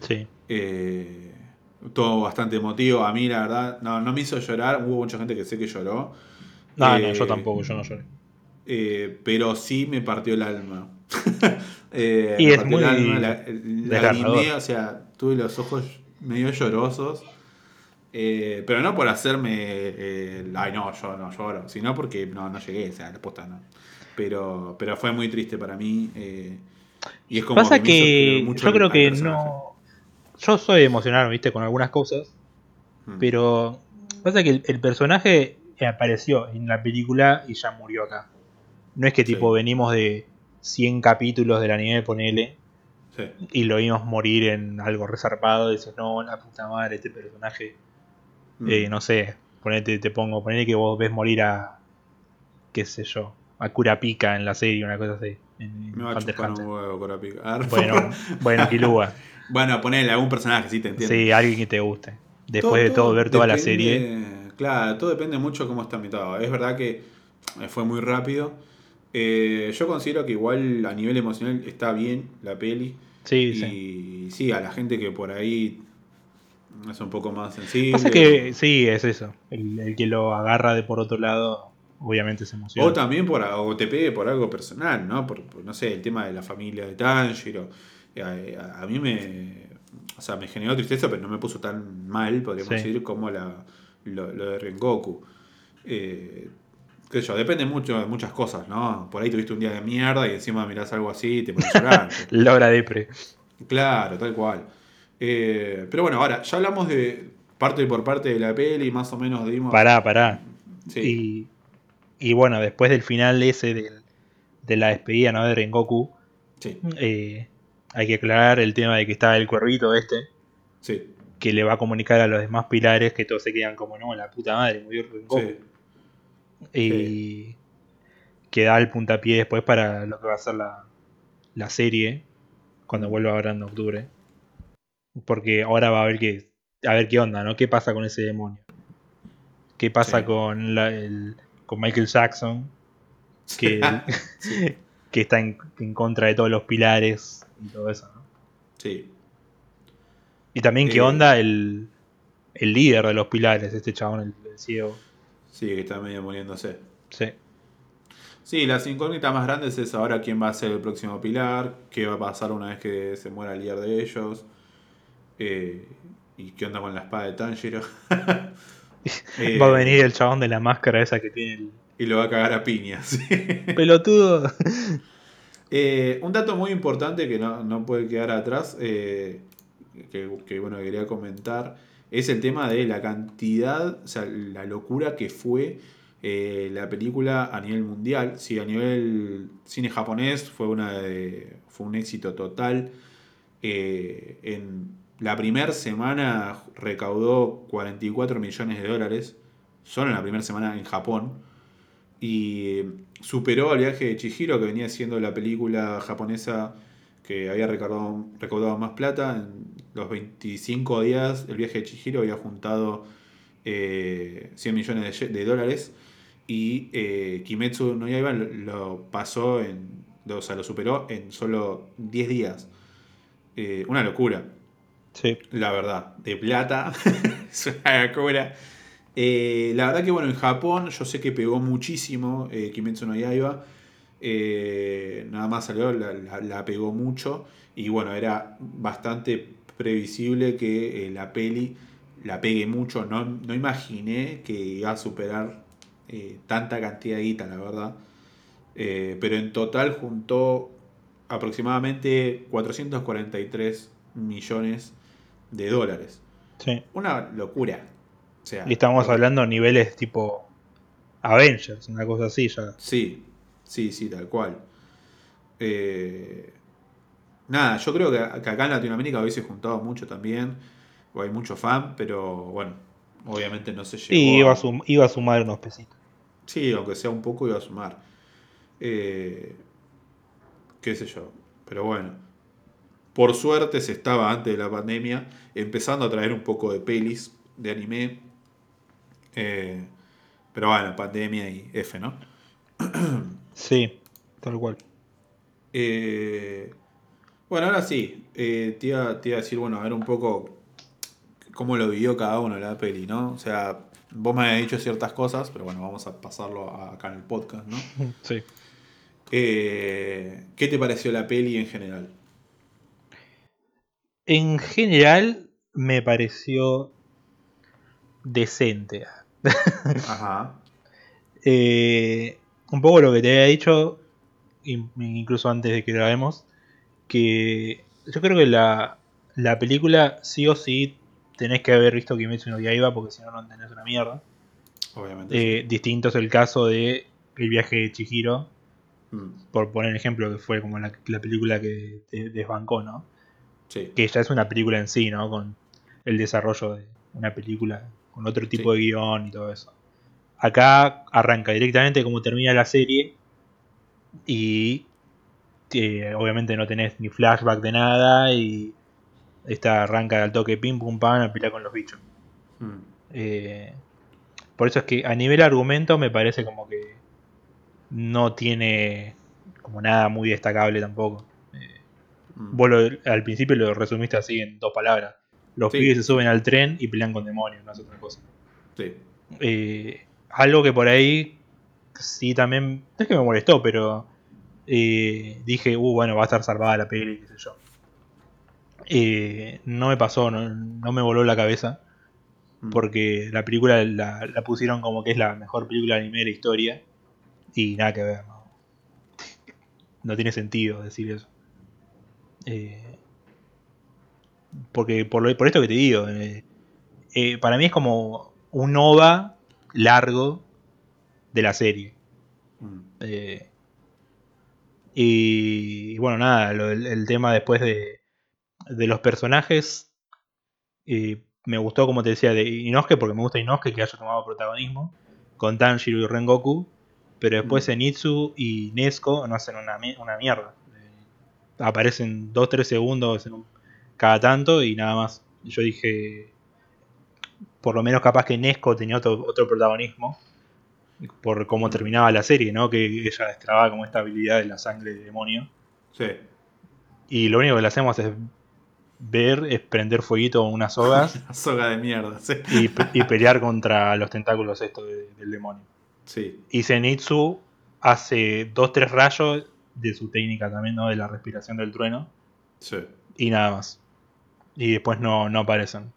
Sí. Eh, todo bastante emotivo. A mí, la verdad, no, no me hizo llorar. Hubo mucha gente que sé que lloró. No, Eh, no, yo tampoco, yo no lloré. eh, pero sí me partió el alma. (laughs) Eh, Y es el muy alma, la- lagrimé, o sea, tuve los ojos medio llorosos. Eh, pero no por hacerme. eh, ay, no, yo no lloro. Sino porque no, no llegué, o sea, la posta no. Pero, pero fue muy triste para mí. eh, y es como Pasa hizo querer que mucho yo creo que personaje. no. Yo soy emocional, viste, con algunas cosas. Mm. Pero pasa que el, el personaje apareció en la película y ya murió acá. No es que Sí. tipo venimos de 100 capítulos del anime, ponele, Sí. y lo vimos morir en algo resarpado. Y dices, no, la puta madre, este personaje. Mm. Eh, no sé, ponete, te pongo, ponele que vos ves morir a. qué sé yo, a Kurapika en la serie, una cosa así. En, Me va a Hunter x chupar un Hunter. huevo Kurapika. Ah, Bueno, (laughs) bueno, Kilua. bueno, ponele algún personaje, sí, te entiendo. Sí, alguien que te guste. Después de todo, ver toda la serie. Claro, todo depende mucho de cómo está ambientado. Es verdad que eh, fue muy rápido. Eh, yo considero que igual a nivel emocional está bien la peli. Sí, sí. y sí. a la gente que por ahí es un poco más sensible. Pasa que sí, es eso. El, el que lo agarra de por otro lado, obviamente se emociona. O también por, o te pegue por algo personal, ¿no? Por, por, no sé, el tema de la familia de Tanjiro. Eh, A, a mí me. O sea, me generó tristeza, pero no me puso tan mal, podríamos Sí. decir, como la, lo, lo de Rengoku. Eh, qué sé yo, depende mucho de muchas cosas, ¿no? Por ahí tuviste un día de mierda y encima mirás algo así y te pones a llorar. (laughs) Laura Depre. Claro, tal cual. Eh, pero bueno, ahora, ya hablamos de parte por parte de la peli, más o menos dimos. Pará, pará. Sí. Y, bueno, después del final ese de la despedida ¿no? de Rengoku, Sí, eh, hay que aclarar el tema de que está el cuervito este, sí, que le va a comunicar a los demás pilares que todos se quedan como, no, la puta madre, murió Rengoku. sí. y que da el puntapié después para lo que va a ser la, la serie cuando vuelva ahora en octubre. Porque ahora va a ver qué, a ver qué onda, ¿no? ¿Qué pasa con ese demonio? ¿Qué pasa Sí. con, la- el, con Michael Jackson? Que, (laughs) Sí. (laughs) que está en, en contra de todos los pilares y todo eso, ¿no? Sí. Y también qué Eh. onda el, el líder de los pilares, este chabón, el, el ciego. Sí, que está medio muriéndose. Sí. Sí, las incógnitas más grandes es ahora quién va a ser el próximo pilar, qué va a pasar una vez que se muera el líder de ellos, eh, y qué onda con la espada de Tanjiro. (laughs) Eh, Va a venir el chabón de la máscara esa que tiene el Y lo va a cagar a piñas. (laughs) pelotudo. Eh, un dato muy importante que no, no puede quedar atrás, eh, que, que, bueno, quería comentar, es el tema de la cantidad, o sea, la locura que fue la película a nivel mundial. Sí, a nivel cine japonés fue, una de- fue un éxito total. En la primera semana recaudó 44 millones de dólares, solo en la primera semana en Japón y superó al viaje de Chihiro, que venía siendo la película japonesa que había recaudado, más plata. En los 25 días, el viaje de Chihiro había juntado eh, 100 millones de dólares. Y eh, Kimetsu no Yaiba lo, lo pasó en. O sea, lo superó en solo 10 días. Eh, una locura Sí. la verdad, de plata. (laughs) es una locura. Eh, la verdad que bueno, en Japón yo sé que pegó muchísimo eh, Kimetsu no Yaiba. Eh, nada más salió, la, la- pegó mucho. Y bueno, era bastante previsible que eh, la peli la pegue mucho. No, no imaginé que iba a superar tanta cantidad de guita, la verdad. Pero en total juntó aproximadamente 443 millones de dólares. Sí. Una locura. O sea, Y estamos hablando a niveles tipo Avengers, una cosa así ya. Sí, sí, sí, tal cual. Eh, nada, yo creo que, que acá en Latinoamérica hubiese juntado mucho también. O hay mucho fan, pero bueno, obviamente no se llegó. Y iba a- a, sum- iba a sumar unos pesitos. Sí, aunque sea un poco iba a sumar. Eh, qué sé yo. Pero bueno. Por suerte se estaba antes de la pandemia empezando a traer un poco de pelis de anime. Eh, pero bueno, pandemia y F, ¿no? (clears throat) Sí, tal cual. Eh, bueno, ahora sí. eh, te, iba, te iba a decir, bueno, a ver un poco cómo lo vivió cada uno la peli, ¿no? O sea, vos me habías dicho ciertas cosas, pero bueno, vamos a pasarlo acá en el podcast, ¿no? (laughs) Sí. Eh, ¿Qué te pareció la peli en general? En general, me pareció decente. Ajá. (laughs) Eh, un poco lo que te había dicho, in- incluso antes de que lo grabemos, que yo creo que la, la película sí o sí tenés que haber visto Kimetsu no Yaiba porque si no no entendés una mierda. Obviamente. Eh, distinto es el caso de El viaje de Chihiro. Mm, por poner ejemplo, que fue como la, la película que te desbancó, ¿no? Sí. Que ya es una película en sí, ¿no? Con el desarrollo de una película, con otro tipo Sí. de guion y todo eso. Acá arranca directamente como termina la serie y eh, obviamente no tenés ni flashback de nada y esta arranca al toque pim pum pam a pelear con los bichos. Mm, Eh, por eso es que a nivel argumento me parece como que no tiene como nada muy destacable tampoco. Mm. vos lo- al principio lo resumiste así en dos palabras. Los Sí. pibes se suben al tren y pelean con demonios, no es otra cosa. Sí. Eh, algo que por ahí sí también, no es que me molestó, pero eh, dije, uh, bueno, va a estar salvada la peli, qué sé yo. Eh, no me pasó, no, no me voló la cabeza, Mm. porque la película la, la pusieron como que es la mejor película de anime de la historia, y nada que ver, no, (laughs) no tiene sentido decir eso. Eh, porque por, lo- por esto que te digo, eh, eh, para mí es como un OVA largo de la serie. Mm, y, y bueno, nada, lo- el, el tema después de, de los personajes. me gustó, como te decía, de Inosuke, porque me gusta Inosuke que haya tomado protagonismo con Tanjiro y Rengoku. Pero después Mm. Zenitsu y Nesco no hacen una, una mierda. Aparecen 2-3 segundos en un- cada tanto y nada más. Yo dije, por lo menos capaz que Nesco tenía otro, otro protagonismo por cómo terminaba la serie, ¿no? Que ella destrababa como esta habilidad de la sangre de demonio. Sí. Y lo único que le hacemos es ver, es prender fueguito unas sogas (laughs) La soga de mierda. Sí. y pelear contra los tentáculos estos de- del demonio. Sí. Y Zenitsu hace dos, tres rayos de su técnica también, ¿no? De la respiración del trueno. Sí. Y nada más. Y después no, no aparecen.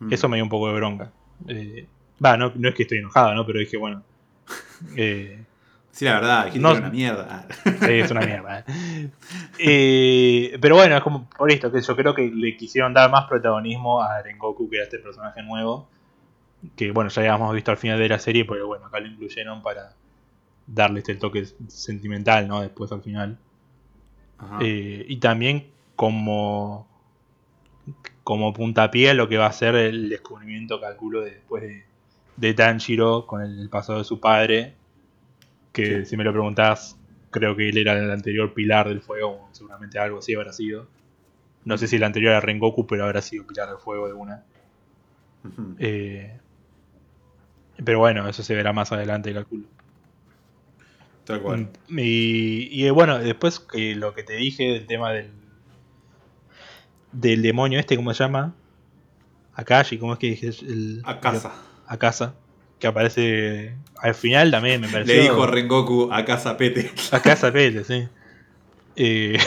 Mm. Eso me dio un poco de bronca. Eh, Va, no, no es que estoy enojado, ¿no? Pero dije, bueno. (laughs) eh, Sí, la verdad, No- era una mierda. Sí, es una mierda. ¿eh? Eh, pero bueno, es como por esto, que yo creo que le quisieron dar más protagonismo a Rengoku, que era este personaje nuevo. Que bueno, ya habíamos visto al final de la serie, pero bueno, acá lo incluyeron para darle este toque sentimental, ¿no? Después al final. Ajá. Eh, y también como como puntapié a lo que va a ser el descubrimiento, calculo, de después de, de Tanjiro con el pasado de su padre. Que Sí. si me lo preguntás, creo que él era el anterior pilar del fuego, seguramente algo así habrá sido. No sé si el anterior era Rengoku, pero habrá sido pilar del fuego de una. Eh, pero bueno, eso se verá más adelante, calculo. Tal cual. Mm, Y, y, bueno, después que lo que te dije del tema del del demonio este, ¿cómo se llama? Akashi, ¿cómo es que dije? El, A casa. A casa. Que aparece al final también, me pareció. Le dijo Rengoku a casa Pete. A casa Pele, sí. Eh,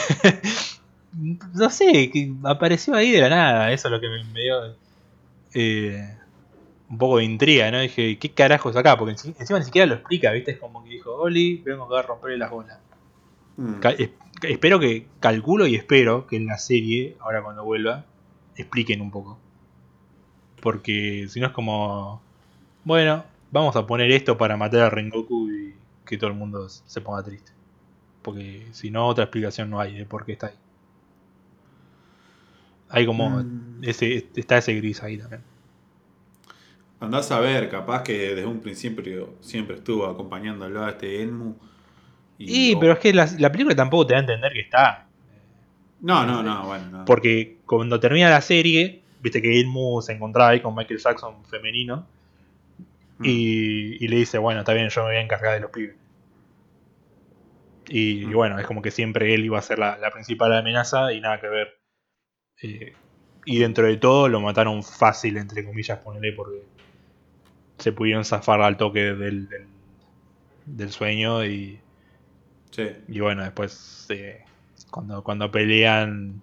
(laughs) no sé, que apareció ahí de la nada, eso es lo que me, me dio eh, un poco de intriga, ¿no? Dije, ¿qué carajos acá? Porque enci- encima ni siquiera lo explica, ¿viste? Es como que dijo, Oli, vengo acá a romperle las bolas. Mm. Es- espero que, calculo y espero que en la serie, ahora cuando vuelva, expliquen un poco. Porque si no es como, bueno, vamos a poner esto para matar a Rengoku y que todo el mundo se ponga triste. Porque si no, otra explicación no hay de por qué está ahí. Hay como, Mm. ese, está ese gris ahí también. Andás a ver, capaz que desde un principio siempre estuvo acompañándolo a este Enmu. Y, pero es que la, la película tampoco te da a entender que está. No, no, no, bueno, no. Porque cuando termina la serie, viste que Ilmu se encontraba ahí con Michael Jackson femenino. Mm. Y, y le dice, bueno, está bien, yo me voy a encargar de los pibes. Y, y Mm. bueno, es como que siempre él iba a ser la, la principal amenaza y nada que ver. Eh, y dentro de todo lo mataron fácil, entre comillas, ponele, porque se pudieron zafar al toque del, del, del sueño y, Sí. y bueno, después eh, cuando, cuando pelean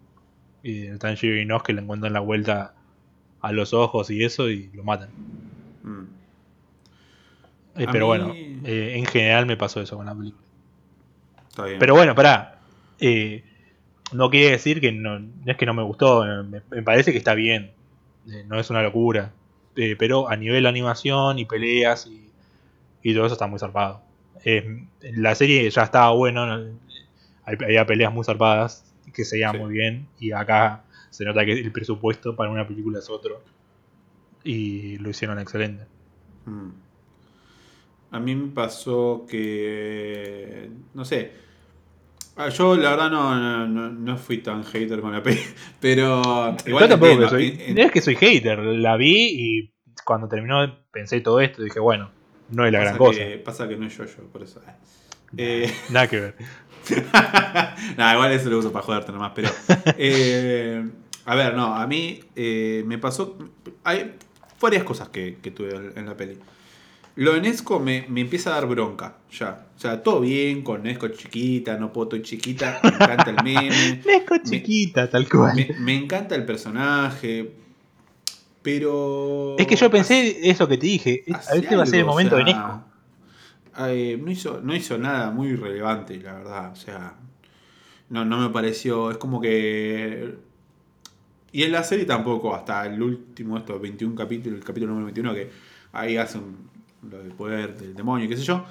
y Tanjiro y Inosuke le encuentran la vuelta a los ojos y eso y lo matan. Mm. Eh, pero mí- bueno, eh, en general me pasó eso con la película. Está bien. Pero bueno, pará. eh, no quiere decir que no, no es que no me gustó. Me, me parece que está bien. no es una locura. Eh, pero a nivel animación y peleas y, y todo eso está muy zarpado. Eh, la serie ya estaba bueno. Había peleas muy zarpadas que se Sí. muy bien. Y acá se nota que el presupuesto para una película es otro. Y lo hicieron excelente. Mm. A mí me pasó que. No sé. Ah, Yo la verdad no, no, no- no fui tan hater con la peli. (laughs) Pero. Igual Yo tampoco que soy. en- es que soy hater. La vi y cuando terminó pensé todo esto. Dije, bueno, no es la gran pasa cosa. que- pasa que no es yo, yo, por eso. Eh, Nada que ver. (laughs) Nah, igual eso lo uso para joderte nomás, pero. (laughs) eh, a ver, no, a mí eh, me pasó. Hay varias cosas que, que tuve en la peli. Lo de Nesco me, me empieza a dar bronca, ya. O sea, todo bien con Nesco chiquita, no puedo, estoy chiquita, me encanta el meme. (laughs) Nesco chiquita, tal cual. Me, me encanta el personaje. Pero. Es que yo pensé eso que te dije. hace A este va a ser el momento o de Nesco. eh, no, hizo, no hizo nada muy relevante, la verdad. O sea, no, no me pareció. Es como que. Y en la serie tampoco, hasta el último, estos 21 capítulos, el capítulo número 21, que ahí hacen lo del poder del demonio, qué sé yo.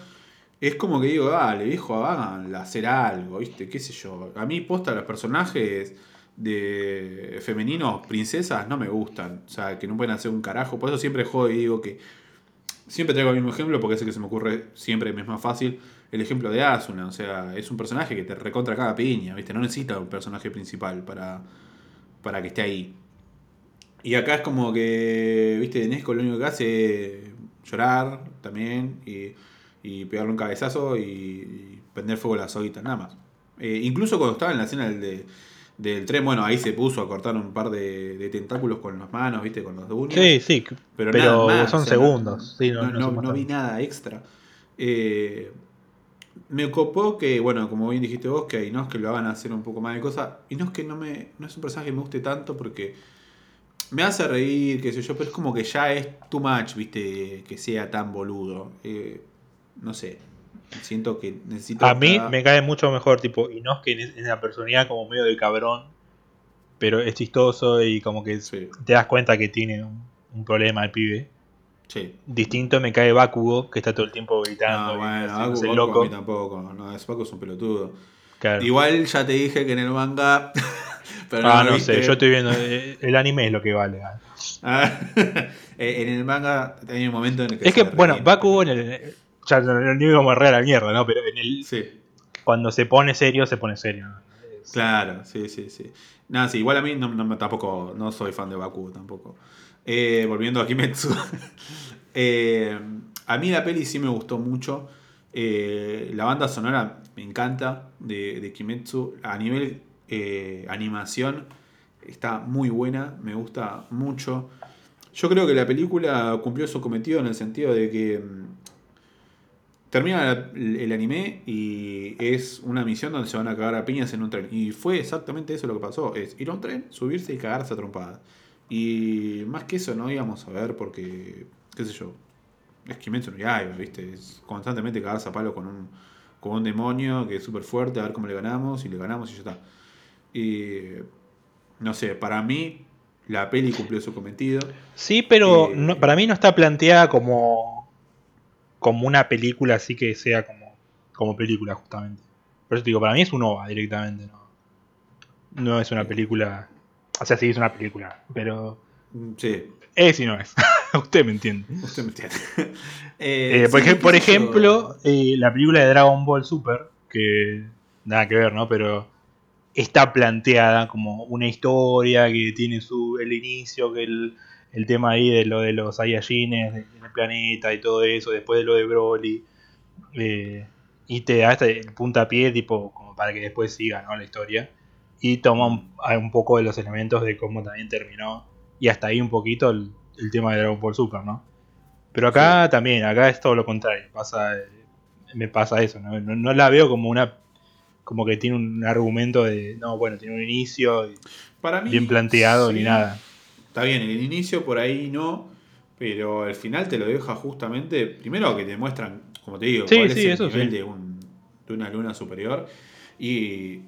Es como que digo, dale, viejo, hagan hacer algo, ¿viste? ¿Qué sé yo? A mí, posta, los personajes de femeninos, princesas, no me gustan. O sea, que no pueden hacer un carajo. Por eso siempre jodo y digo que. Siempre traigo el mismo ejemplo porque es el que se me ocurre siempre, es más fácil. El ejemplo de Asuna. O sea, es un personaje que te recontra cada piña, ¿viste? No necesita un personaje principal para, para que esté ahí. Y acá es como que, viste, Nesco lo único que hace es llorar también y, y pegarle un cabezazo y, y prender fuego a la soguita, nada más. Eh, incluso cuando estaba en la escena del, de- del tren, bueno, ahí se puso a cortar un par de, de tentáculos con las manos, viste, con los uñas. Sí, sí. Pero, Pero nada más, son o sea, segundos, No, sí, no- no, no se no- muestra. no vi nada extra. Eh, me copó que, bueno, como bien dijiste vos, que no es que lo hagan hacer un poco más de cosas. Y no es que no me. No es un personaje que me guste tanto porque. Me hace reír, qué sé yo, pero es como que ya es too much, viste, que sea tan boludo. Eh, no sé. Siento que necesito. A mí cada- me cae mucho mejor, tipo, y no es que en la personalidad como medio de cabrón, pero es chistoso y como que Sí, te das cuenta que tiene un, un problema el pibe. sí. Distinto me cae Bakugo, que está todo el tiempo gritando. No, y bueno, haciéndose Baku, Baku loco. a mí tampoco. No, es Baku es un pelotudo. Claro. Igual ya te dije que en el manga. Pero ah, no sé, yo estoy viendo. eh, (laughs) El anime es lo que vale. ah. Ah, (laughs) en el manga hay un momento en el que. Es que, bueno. Bakugo en el. Ya no, íbamos a la mierda, ¿no? Pero en el, Sí, cuando se pone serio, se pone serio. claro, sí, sí, sí. Nada, sí, igual a mí no, no- tampoco. No soy fan de Baku tampoco. Eh, volviendo a Kimetsu. (laughs) Eh, a mí la peli sí me gustó mucho. Eh, la banda sonora me encanta de, de Kimetsu. A nivel eh, animación está muy buena, me gusta mucho. Yo creo que la película cumplió su cometido en el sentido de que mm, termina el anime y es una misión donde se van a cagar a piñas en un tren. Y fue exactamente eso lo que pasó. Es ir a un tren, subirse y cagarse a trompadas. Y más que eso no íbamos a ver porque, qué sé yo, es Kimetsu no Yaiba, ¿viste? Es constantemente cagarse a palo con un, con un demonio que es súper fuerte, a ver cómo le ganamos y le ganamos y ya está. Y no sé, para mí la peli cumplió su cometido. Sí, pero Eh, no- para mí no está planteada como, como una película así que sea como, como película, justamente. Por eso te digo, para mí es un OVA directamente, ¿no? No es una película. O sea, sí es una película, pero Mm, Sí, es y no es. (laughs) Usted me entiende. usted me entiende. (laughs) Eh, Eh, por, sí, ej- ejemplo, eh, la película de Dragon Ball Super, que nada que ver, ¿no? Pero está planteada como una historia que tiene su el inicio, que el, el tema ahí de lo de los Saiyajines de- del planeta y todo eso, después de lo de Broly, eh, y te da este, el puntapié tipo como para que después siga ¿no? la historia, y toma un, un poco de los elementos de cómo también terminó, y hasta ahí un poquito el, el tema de Dragon Ball Super, ¿no? Pero acá también, acá es todo lo contrario. Pasa, me pasa eso, ¿no? No, no la veo como una. Como que tiene un argumento de. No, bueno, tiene un inicio Para mí, bien planteado sí. ni nada. está bien, el inicio por ahí no, pero el final te lo deja justamente, primero que te muestran, como te digo, Sí, cuál sí, es el eso nivel de, un- de una luna superior y,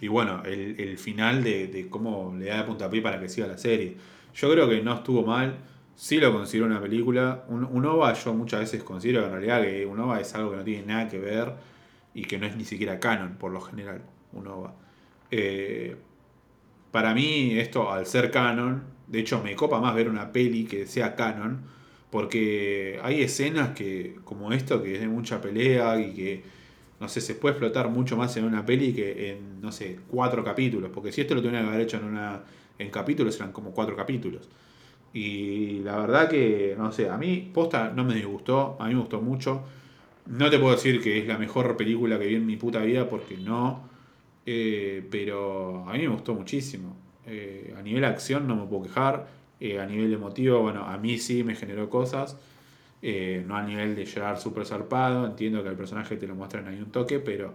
y bueno, el, el final de, de cómo le da el puntapié para que siga la serie. Yo creo que no estuvo mal, sí lo considero una película. Un, un OVA yo muchas veces considero que en realidad que un OVA es algo que no tiene nada que ver y que no es ni siquiera canon por lo general, un OVA. Eh, para mí esto al ser canon, de hecho me copa más ver una peli que sea canon, porque hay escenas que como esto que es de mucha pelea y que no sé, se puede explotar mucho más en una peli que en, no sé, cuatro capítulos, porque si esto lo tuvieran que haber hecho en una en capítulos eran como cuatro capítulos. Y la verdad que, no sé, a mí posta no me disgustó, a mí me gustó mucho. No te puedo decir que es la mejor película que vi en mi puta vida, porque no. Eh, pero a mí me gustó muchísimo. Eh, a nivel acción no me puedo quejar. Eh, a nivel emotivo, bueno, a mí sí me generó cosas. No a nivel de llegar súper zarpado. Entiendo que el personaje te lo muestran ahí un toque, pero.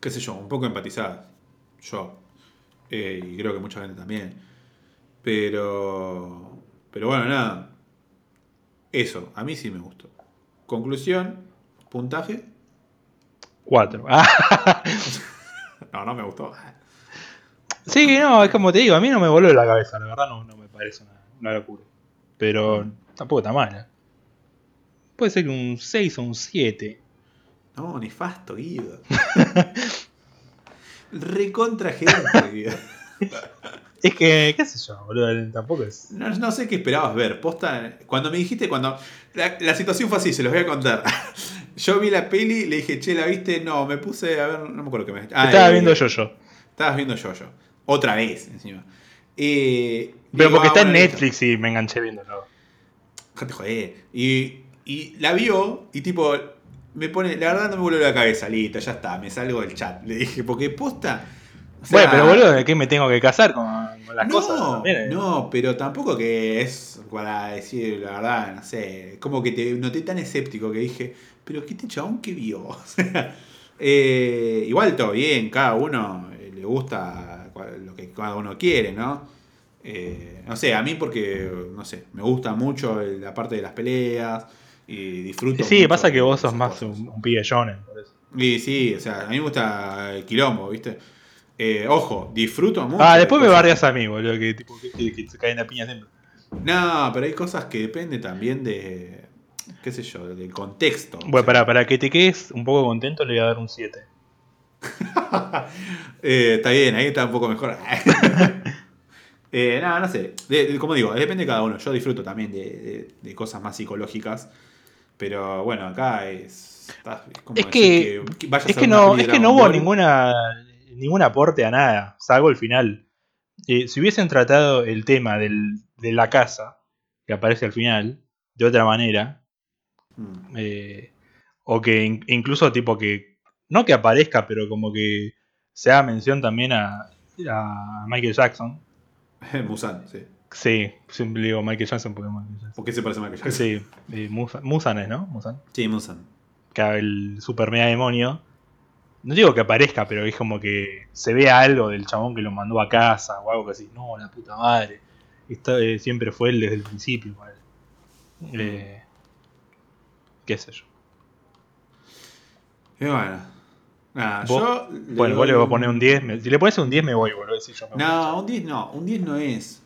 qué sé yo, un poco empatizada. Yo. Y creo que mucha gente también. Pero. Pero bueno, nada. Eso, a mí sí me gustó. Conclusión, puntaje. 4. Ah, (laughs) No, no me gustó. sí, no, es como te digo, a mí no me voló la cabeza, la verdad no, no me parece una, una locura. Pero tampoco está mala. Puede ser que un 6 o un 7. No, nefasto, Guido. (laughs) Recontra Guido. (laughs) Es que, qué sé yo, boludo, tampoco es. No, no sé qué esperabas ver. Posta, cuando me dijiste, cuando. La, la situación fue así, se los voy a contar. (laughs) Yo vi la peli, le dije, che, ¿la viste? No, me puse a ver. No me acuerdo qué me. Ah, Estaba eh, viendo yo yo. Estabas viendo yo yo. Otra vez, encima. Eh, Pero digo, porque ah, está en bueno, listo. Netflix y me enganché viéndolo. Déjate joder. Y, y la vio y tipo, me pone, la verdad no me vuelve la cabeza, listo, ya está, me salgo del chat. Le dije, porque posta. O sea, bueno, pero boludo, ¿de qué me tengo que casar con, con las no, cosas? También, no, pero tampoco que es para decir la verdad, no sé, como que te noté tan escéptico que dije, pero ¿qué este chabón que vio? (laughs) O sea, eh, igual todo bien, cada uno eh, le gusta lo que cada uno quiere, ¿no? Eh, no sé, a mí porque, no sé, me gusta mucho la parte de las peleas y disfruto. Sí, mucho pasa que vos sos más cosas. un, un pibe shonen, por eso. Y sí, o sea, a mí me gusta el quilombo, ¿viste? Eh, ojo, disfruto mucho. Ah, de después me barrias a mí, boludo, que, tipo, que, que- se caen a piña siempre. No, pero hay cosas que depende también de, qué sé yo, del contexto. Bueno, O sea, para, para que te quedes un poco contento, le voy a dar un 7. (laughs) eh, está bien, ahí está un poco mejor. (laughs) eh, no, no sé. De- de- como digo, depende de cada uno. Yo disfruto también de, de- cosas más psicológicas. Pero bueno, acá es. está- es como Es decir que- vayas Es a que no, es que no hubo ninguna, ningún aporte a nada, salvo el final. Eh, si hubiesen tratado el tema del, de la casa, que aparece al final, de otra manera, Mm. eh, o que in- incluso tipo que, no que aparezca, pero como que se haga mención también a, a Michael Jackson. (laughs) Musan, sí. Sí, siempre digo Michael Jackson porque Michael Jackson. ¿Por qué se parece más que yo? Sí, eh, Musa- Musan es, ¿no? Musan. Sí, Musan. que el super mega demonio. No digo que aparezca, pero es como que se vea algo del chabón que lo mandó a casa o algo que así. No, la puta madre. Esto eh, siempre fue él desde el principio. Eh, qué sé yo. Y bueno. Nada, Vos- yo. Bueno, vos le voy a poner un 10. me- si le pones un 10 me voy, boludo. Si yo me voy. No, un 10 no, un 10 no es.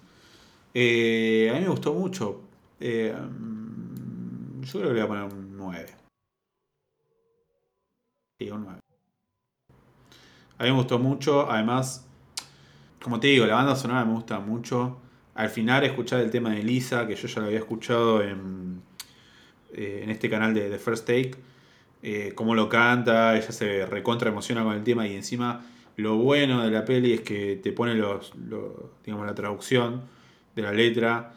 Eh, a mí me gustó mucho. Eh, mm, yo creo que le voy a poner un 9. Sí, un 9. A mí me gustó mucho, además, como te digo, la banda sonora me gusta mucho. Al final escuchar el tema de Lisa, que yo ya lo había escuchado en, eh, en este canal de The First Take, eh, cómo lo canta, ella se recontra emociona con el tema y encima lo bueno de la peli es que te pone los, los- digamos, la traducción de la letra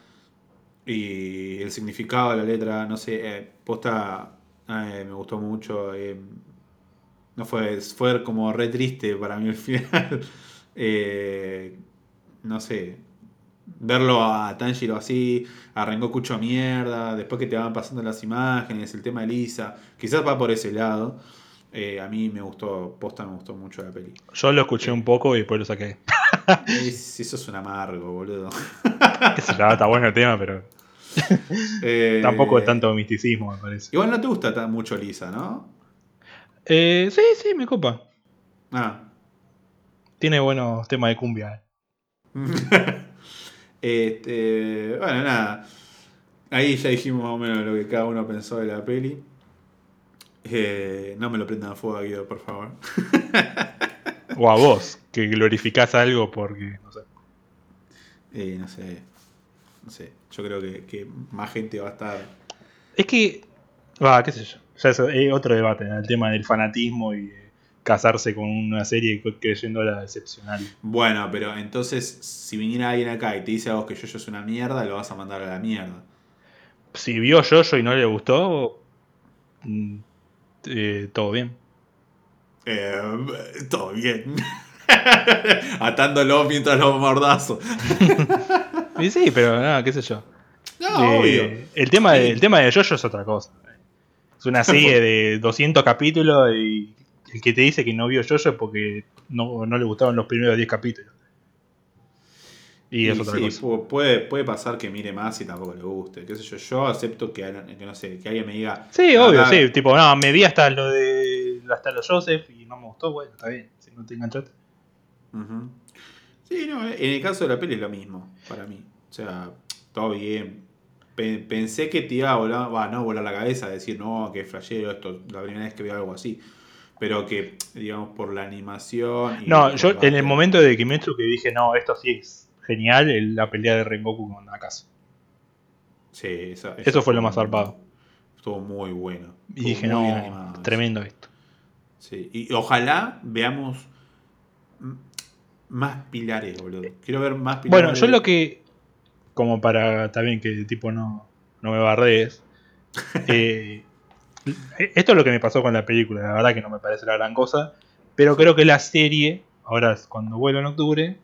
y el significado de la letra, no sé, eh, posta eh, me gustó mucho. Eh, no fue, fue como re triste para mí el final. (laughs) Eh, no sé, verlo a Tanjiro así, a Rengoku hecho mierda, después que te van pasando las imágenes, el tema de Lisa, quizás va por ese lado. Eh, a mí me gustó, posta me gustó mucho la peli. Yo lo escuché un poco y después lo saqué. (laughs) Es- eso es un amargo, boludo. (laughs) Yo, está bueno el tema, pero Eh, tampoco es tanto misticismo, me parece. Igual no te gusta tan mucho Lisa, ¿no? Eh, sí, sí, me copa. Ah. Tiene buenos temas de cumbia. eh. (laughs) este, bueno, nada. Ahí ya dijimos más o menos lo que cada uno pensó de la peli. Eh, no me lo prendan a fuego, Guido, por favor. (laughs) O a vos, que glorificás algo porque, no sé. Eh, no sé. No sé. Yo creo que, que más gente va a estar. Es que, va, qué sé yo. Ya es eh, otro debate, ¿no? el tema del fanatismo y casarse con una serie creyéndola excepcional. Bueno, pero entonces, si viniera alguien acá y te dice a vos que yo es una mierda, lo vas a mandar a la mierda. Si vio Jojo y no le gustó, mm, eh, todo bien. Eh, todo bien. (laughs) Atándolo mientras lo mordazo. (laughs) Y sí, pero nada, qué sé yo. No, Eh, obvio. el, tema de, el tema de Jojo es otra cosa. Es una serie de 200 capítulos y el que te dice que no vio Jojo es porque no, no le gustaban los primeros 10 capítulos. Y, es otra sí, cosa. pu- Puede, puede pasar que mire más y tampoco le guste. ¿Qué sé yo? Yo acepto que, que no sé, que alguien me diga. Sí, "Ah, obvio, sí. Tipo, no, me vi hasta lo de hasta los Joseph y no me gustó, bueno, está bien. Si no te enganchaste. Sí, no, en el caso de la peli es lo mismo, para mí. O sea, todo bien. Pe- pensé que te iba a volar, va, no volar la cabeza, decir, no, que flashero esto, la primera vez que veo algo así. Pero que, digamos, por la animación. y No, yo en el momento de Kimetsu que dije, no, esto sí es genial, la pelea de Rengoku con Akazu. Sí, esa- esa Eso fue lo más zarpado. Estuvo muy bueno. Y dije, no, animado eso. tremendo esto. Sí, y ojalá veamos más pilares, boludo. Quiero ver más pilares. Bueno, yo lo que, como para también que tipo no, no me bardees, (laughs) eh, esto es lo que me pasó con la película, la verdad que no me parece la gran cosa, pero creo que la serie, ahora cuando vuelva en octubre,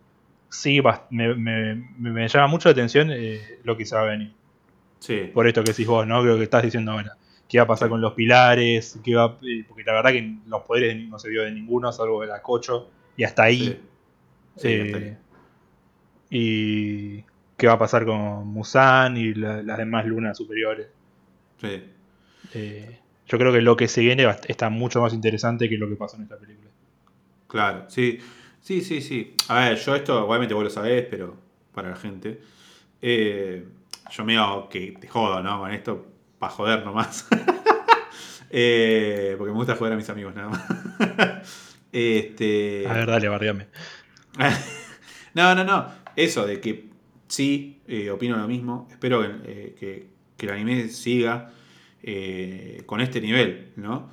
sí me, me- me- llama mucho la atención eh, lo que se va a venir. Sí, Por esto que decís vos, ¿no? Creo que estás diciendo ahora. ¿Qué va a pasar con los pilares? ¿Qué va, eh, porque la verdad que los poderes de- no se vio de ninguno, salvo de la Cocho, y hasta ahí. sí. Sí, Eh, hasta ahí. y qué va a pasar con Musan y la- las demás lunas superiores. Sí. Eh, yo creo que lo que se viene va- está mucho más interesante que lo que pasó en esta película. Claro, sí. Sí, sí, sí. A ver, yo esto, obviamente vos lo sabés, pero para la gente. eh, yo me hago que te jodo, ¿no? Con esto, para joder nomás. (laughs) Eh, porque me gusta joder a mis amigos nada más. (laughs) este. A ver, dale, barriame. (laughs) no, no, no. Eso de que sí, eh, opino lo mismo. Espero que, eh, que- que el anime siga eh, con este nivel, ¿no?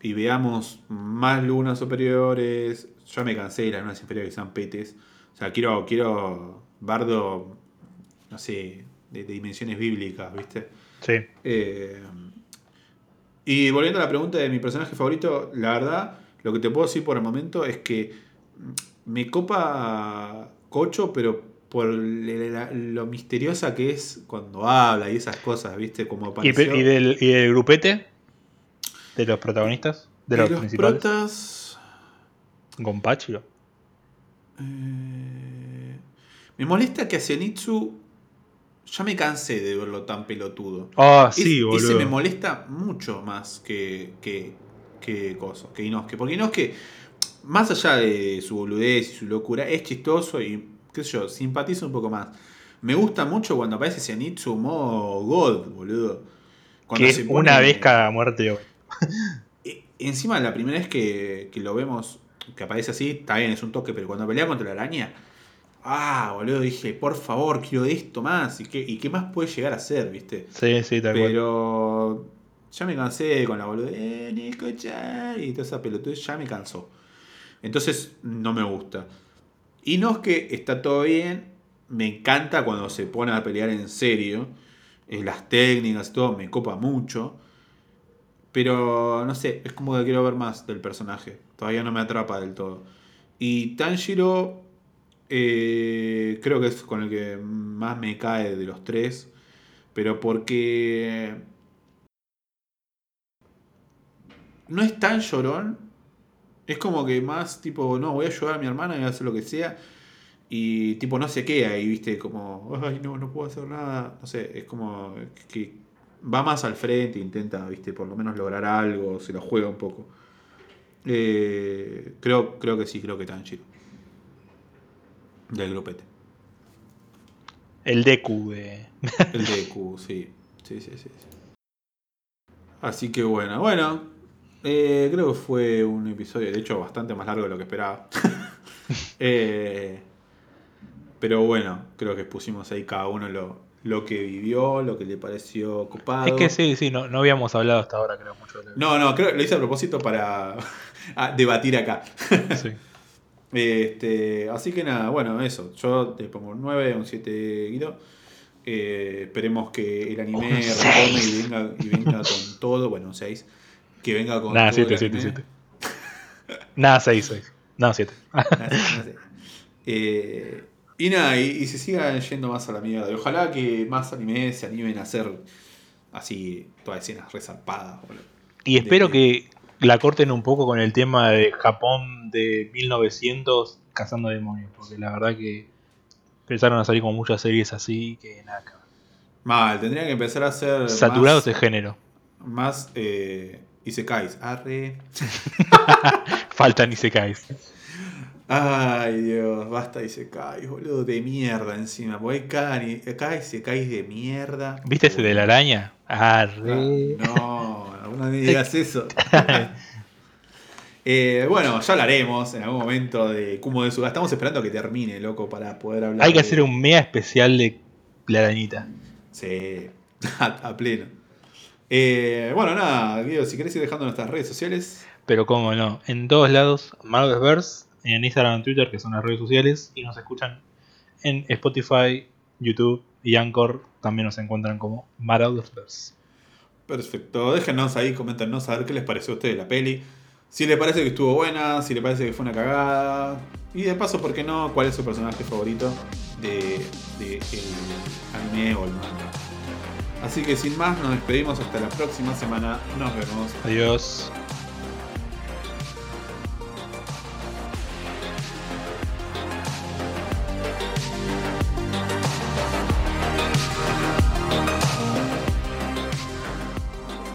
Y veamos más lunas superiores. Ya me cansé de las lunas inferiores que sean petes. O sea, quiero, quiero bardo, no sé, de, de dimensiones bíblicas, ¿viste? Sí. Eh, y volviendo a la pregunta de mi personaje favorito, la verdad, lo que te puedo decir por el momento es que me copa Cocho, pero por la- lo misteriosa que es cuando habla y esas cosas, ¿viste? Como ¿Y, apareció. y del, ¿Y del grupete? ¿De los protagonistas? ¿De los, los principales? protas. Eh, me molesta que a Zenitsu ya me cansé de verlo tan pelotudo. Ah, sí, Ese boludo. me molesta mucho más que, que, que Coso, que Inosuke. Porque Inosuke, más allá de su boludez y su locura, es chistoso y, qué sé yo, simpatizo un poco más. Me gusta mucho cuando aparece Zenitsu modo God, boludo. Cuando que se pone- una vez cada muerte. (laughs) E- Encima, la primera vez que, que lo vemos, que aparece así, está bien, es un toque, pero cuando pelea contra la araña, ah, boludo, dije, por favor, quiero esto más. ¿Y qué, y qué más puede llegar a ser, viste? Sí, sí, tal cual. Pero ya me cansé con la boludez, eh, Nico-chan", y toda esa pelotudez, ya me cansó. Entonces no me gusta. Y no es que está todo bien, me encanta cuando se pone a pelear en serio, eh, las técnicas y todo, me copa mucho. Pero no sé, es como que quiero ver más del personaje. Todavía no me atrapa del todo. Y Tanjiro, eh, creo que es con el que más me cae de los tres. Pero porque no es tan llorón. Es como que más tipo, no, voy a ayudar a mi hermana y voy a hacer lo que sea. Y tipo no se queda ahí, viste, como, ay, no, no puedo hacer nada. No sé, es como que va más al frente, intenta, viste, por lo menos lograr algo, se lo juega un poco. Eh, creo, creo que sí, creo que Tanjiro. Del grupete. El Deku de. El Deku, sí. Sí, sí, sí. Así que bueno, bueno. Eh, creo que fue un episodio, de hecho, bastante más largo de lo que esperaba. (laughs) Eh, pero bueno, creo que pusimos ahí cada uno lo, lo que vivió, lo que le pareció copado. Es que sí, sí, no, no habíamos hablado hasta ahora, creo, mucho de No, no, creo que lo hice a propósito para (laughs) debatir acá. Sí. (laughs) Este, así que nada, bueno, eso. Yo te pongo un 9, un 7 Guido. Eh, esperemos que el anime y venga, y venga con todo. Bueno, un 6. Que venga con Nada, todo 7, el 7, anime. 7. Nada, 6, 6. No, 7. Nada, no sé. Eh, y nada, y, y se sigan yendo más a la mierda. Y ojalá que más anime se animen a hacer así todas escenas resarpadas. boludo. Y espero De- que la corten un poco con el tema de Japón de 1900 cazando demonios, porque la verdad que empezaron a salir como muchas series así que nada. Mal, tendrían que empezar a hacer. Saturados más, de género. Más eh, Isekais. Arre. (laughs) Faltan y se caes. Ay, Dios, basta Isekais, boludo, de mierda encima. Porque hay cada, ni- cada Isekais de mierda. ¿Viste ese de la araña? Arre. No, no me digas eso. (laughs) Eh, bueno, ya hablaremos en algún momento de Kumo de Suga. Estamos esperando a que termine, loco, para poder hablar. Hay que de- hacer un mega especial de la arañita. Sí, (laughs) a, a pleno. Eh, bueno, nada, Guido, si querés ir dejando nuestras redes sociales. Pero cómo no, en todos lados, Marvelverse, en Instagram y Twitter, que son las redes sociales, y nos escuchan en Spotify, YouTube y Anchor, también nos encuentran como Marvelverse. Perfecto, déjenos ahí, coméntenos a ver qué les pareció a ustedes la peli. Si les parece que estuvo buena, si les parece que fue una cagada. Y de paso, ¿por qué no? ¿Cuál es su personaje favorito de, de el anime o el manga? Así que sin más, nos despedimos hasta la próxima semana. Nos vemos. Adiós.